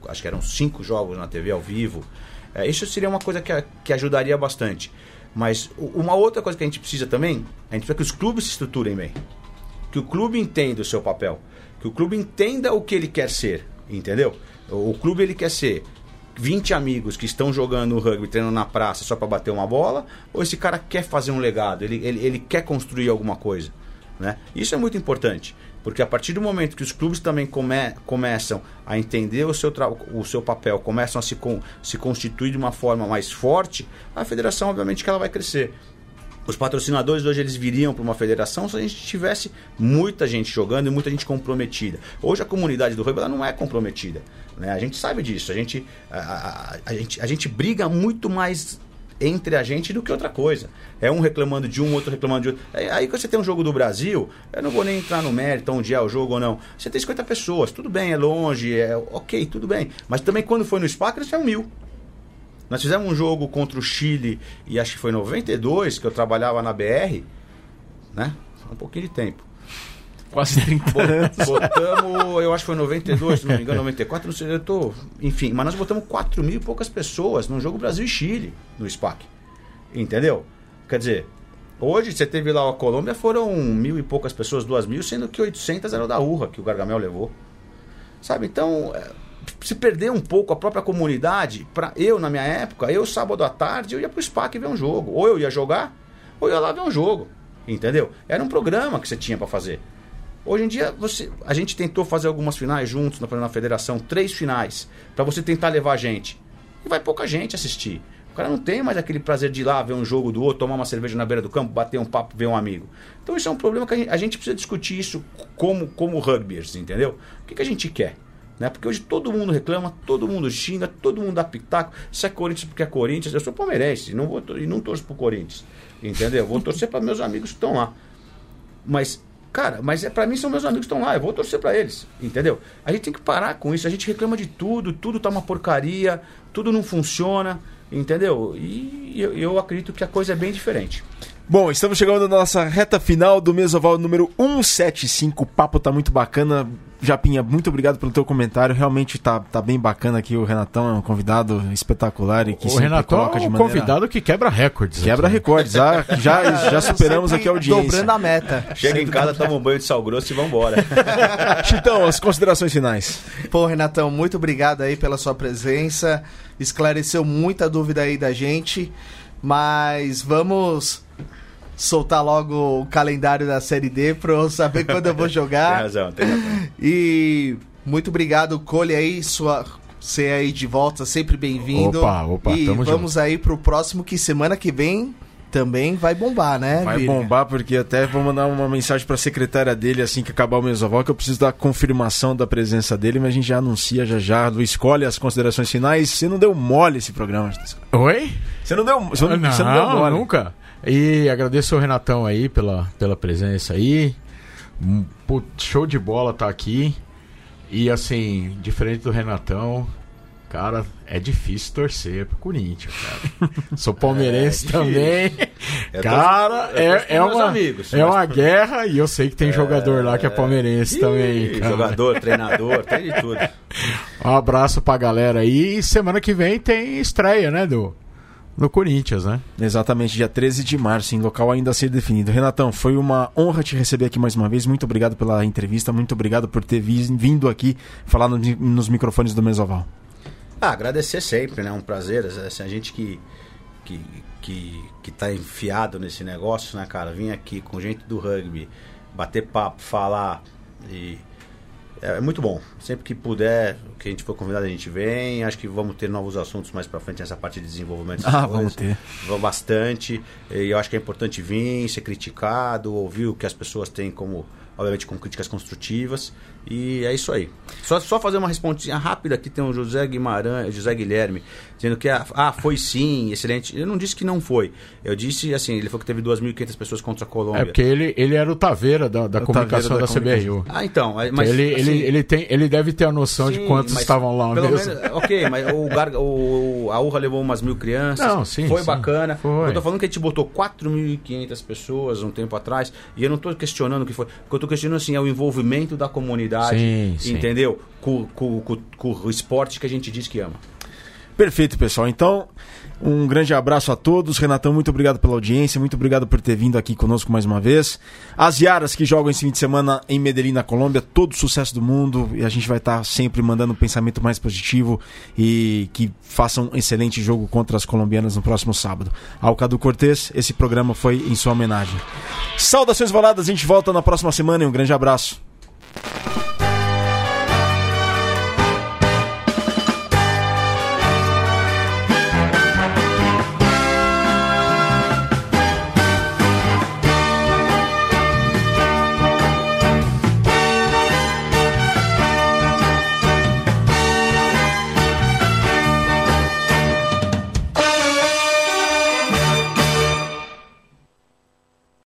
acho que eram cinco jogos na TV ao vivo. É, isso seria uma coisa que, que ajudaria bastante. Mas uma outra coisa que a gente precisa também, a gente precisa que os clubes se estruturem bem. Que o clube entenda o seu papel. Que o clube entenda o que ele quer ser, entendeu? O clube ele quer ser 20 amigos que estão jogando rugby, treinando na praça só para bater uma bola, ou esse cara quer fazer um legado, ele, ele, ele quer construir alguma coisa. Né? Isso é muito importante, porque a partir do momento que os clubes também come, começam a entender o seu, o seu papel, começam a se, se constituir de uma forma mais forte, a federação, obviamente, que ela vai crescer. Os patrocinadores hoje eles viriam para uma federação se a gente tivesse muita gente jogando e muita gente comprometida. Hoje a comunidade do rugby não é comprometida. Né? A gente sabe disso. A gente, a, a, a, gente, a gente briga muito mais entre a gente do que outra coisa. É um reclamando de um, outro reclamando de outro. Aí quando você tem um jogo do Brasil, eu não vou nem entrar no mérito onde é o jogo ou não. Você tem 50 pessoas, tudo bem, é longe, é ok, tudo bem. Mas também quando foi no SPAC, eles tinham mil. Nós fizemos um jogo contra o Chile, e acho que foi em 92, que eu trabalhava na BR, né? Um pouquinho de tempo. Quase 30 anos. Botamos, eu acho que foi 92, se não me engano, 94, não sei, eu tô. Enfim, mas nós botamos 4 mil e poucas pessoas num jogo Brasil e Chile, no SPAC. Entendeu? Quer dizer, hoje você teve lá a Colômbia, foram mil e poucas pessoas, duas mil, sendo que 800 eram da Urra, que o Gargamel levou. Sabe? Então. É se perder um pouco a própria comunidade, para eu na minha época, eu sábado à tarde eu ia pro SPAC ver um jogo, ou eu ia jogar, ou eu ia lá ver um jogo, entendeu? Era um programa que você tinha para fazer. Hoje em dia você, a gente tentou fazer algumas finais juntos na, na federação, três finais, para você tentar levar gente. E vai pouca gente assistir. O cara não tem mais aquele prazer de ir lá ver um jogo do outro, tomar uma cerveja na beira do campo, bater um papo, ver um amigo. Então isso é um problema que a gente, a gente precisa discutir isso como, como rugbyers, entendeu? O que, que a gente quer? Né? Porque hoje todo mundo reclama, todo mundo xinga, todo mundo dá pitaco. Se é Corinthians porque é Corinthians, eu sou palmeirense não vou, e não torço pro Corinthians. Entendeu? Vou torcer para meus amigos que estão lá. Mas, cara, mas é para mim são meus amigos que estão lá, eu vou torcer para eles. Entendeu? A gente tem que parar com isso. A gente reclama de tudo, tudo tá uma porcaria, tudo não funciona. Entendeu? E eu, eu acredito que a coisa é bem diferente. Bom, estamos chegando na nossa reta final do Mesoval número 175. O papo tá muito bacana. Japinha, muito obrigado pelo teu comentário. Realmente tá, tá bem bacana aqui. O Renatão é um convidado espetacular e que o sempre Renatão coloca de é um maneira... convidado que quebra recordes. Quebra aqui. recordes. Ah, já, já superamos aqui a audiência. Dobrando a meta. Chega em casa, toma um banho de sal grosso e vambora. Chitão, as considerações finais. Pô, Renatão, muito obrigado aí pela sua presença. Esclareceu muita dúvida aí da gente. Mas vamos soltar logo o calendário da Série D pra eu saber quando eu vou jogar. tem razão, tem razão. E muito obrigado, Cole aí, sua. Você aí de volta, sempre bem-vindo. Opa, opa, E tamo vamos junto. aí pro próximo, que semana que vem também vai bombar, né, Vai Virga? bombar, porque até vou mandar uma mensagem pra secretária dele assim que acabar o mesoval, que eu preciso da confirmação da presença dele, mas a gente já anuncia já já. Lu, escolhe as considerações finais. Você não deu mole esse programa. Oi? Você não deu, você não, você não deu mole. nunca. E agradeço o Renatão aí pela, pela presença aí. Hum, show de bola tá aqui. E assim, diferente do Renatão, cara, é difícil torcer pro Corinthians, cara. Sou palmeirense É também. Eu cara, é, é meus uma, amigos, é mas- uma guerra e eu sei que tem jogador lá que é palmeirense Ih, também. cara. Jogador, treinador, tem de tudo. Um abraço pra galera aí. E semana que vem tem estreia, né, do, do Corinthians, né? Exatamente, dia 13 de março, em local ainda a ser definido. Renatão, foi uma honra te receber aqui mais uma vez. Muito obrigado pela entrevista, muito obrigado por ter vi- vindo aqui falar no- nos microfones do Mesoval. Ah, agradecer sempre, né? Um prazer. Assim, a gente que, que, que, que tá enfiado nesse negócio, né, cara? Vim aqui com gente do rugby, bater papo, falar e é, é muito bom. Sempre que puder, que a gente for convidado, a gente vem. Acho que vamos ter novos assuntos mais para frente nessa parte de desenvolvimento. Ah, vamos ter. Bastante. E eu acho que é importante vir, ser criticado, ouvir o que as pessoas têm como, obviamente, com críticas construtivas. E é isso aí. Só, só fazer uma respondinha rápida aqui, tem o José Guimarães, José Guilherme, dizendo que ah, foi sim, excelente. Eu não disse que não foi. Eu disse assim, ele falou que teve 2.500 pessoas contra a Colômbia. É porque ele, ele era o Taveira da, da comunicação da, da CBRU. Ah, então. Mas, ele, assim, ele, ele, tem, ele deve ter a noção sim, de quantos estavam lá pelo mesmo. Menos, ok, mas o, Garga, o a Urra levou umas mil crianças. Não, sim, foi sim, bacana. Foi. Eu tô falando que a gente botou 4.500 pessoas um tempo atrás e eu não tô questionando o que foi. O que eu tô questionando assim é o envolvimento da comunidade. Sim, sim. Entendeu? Com, com, com, com o esporte que a gente diz que ama. Perfeito, pessoal. Então, um grande abraço a todos. Renatão, muito obrigado pela audiência, muito obrigado por ter vindo aqui conosco mais uma vez. As Yaras que jogam esse fim de semana em Medellín, na Colômbia, todo sucesso do mundo e a gente vai estar sempre mandando um pensamento mais positivo e que façam um excelente jogo contra as colombianas no próximo sábado. Ao Cadu Cortez, esse programa foi em sua homenagem. Saudações voladas, a gente volta na próxima semana e um grande abraço. you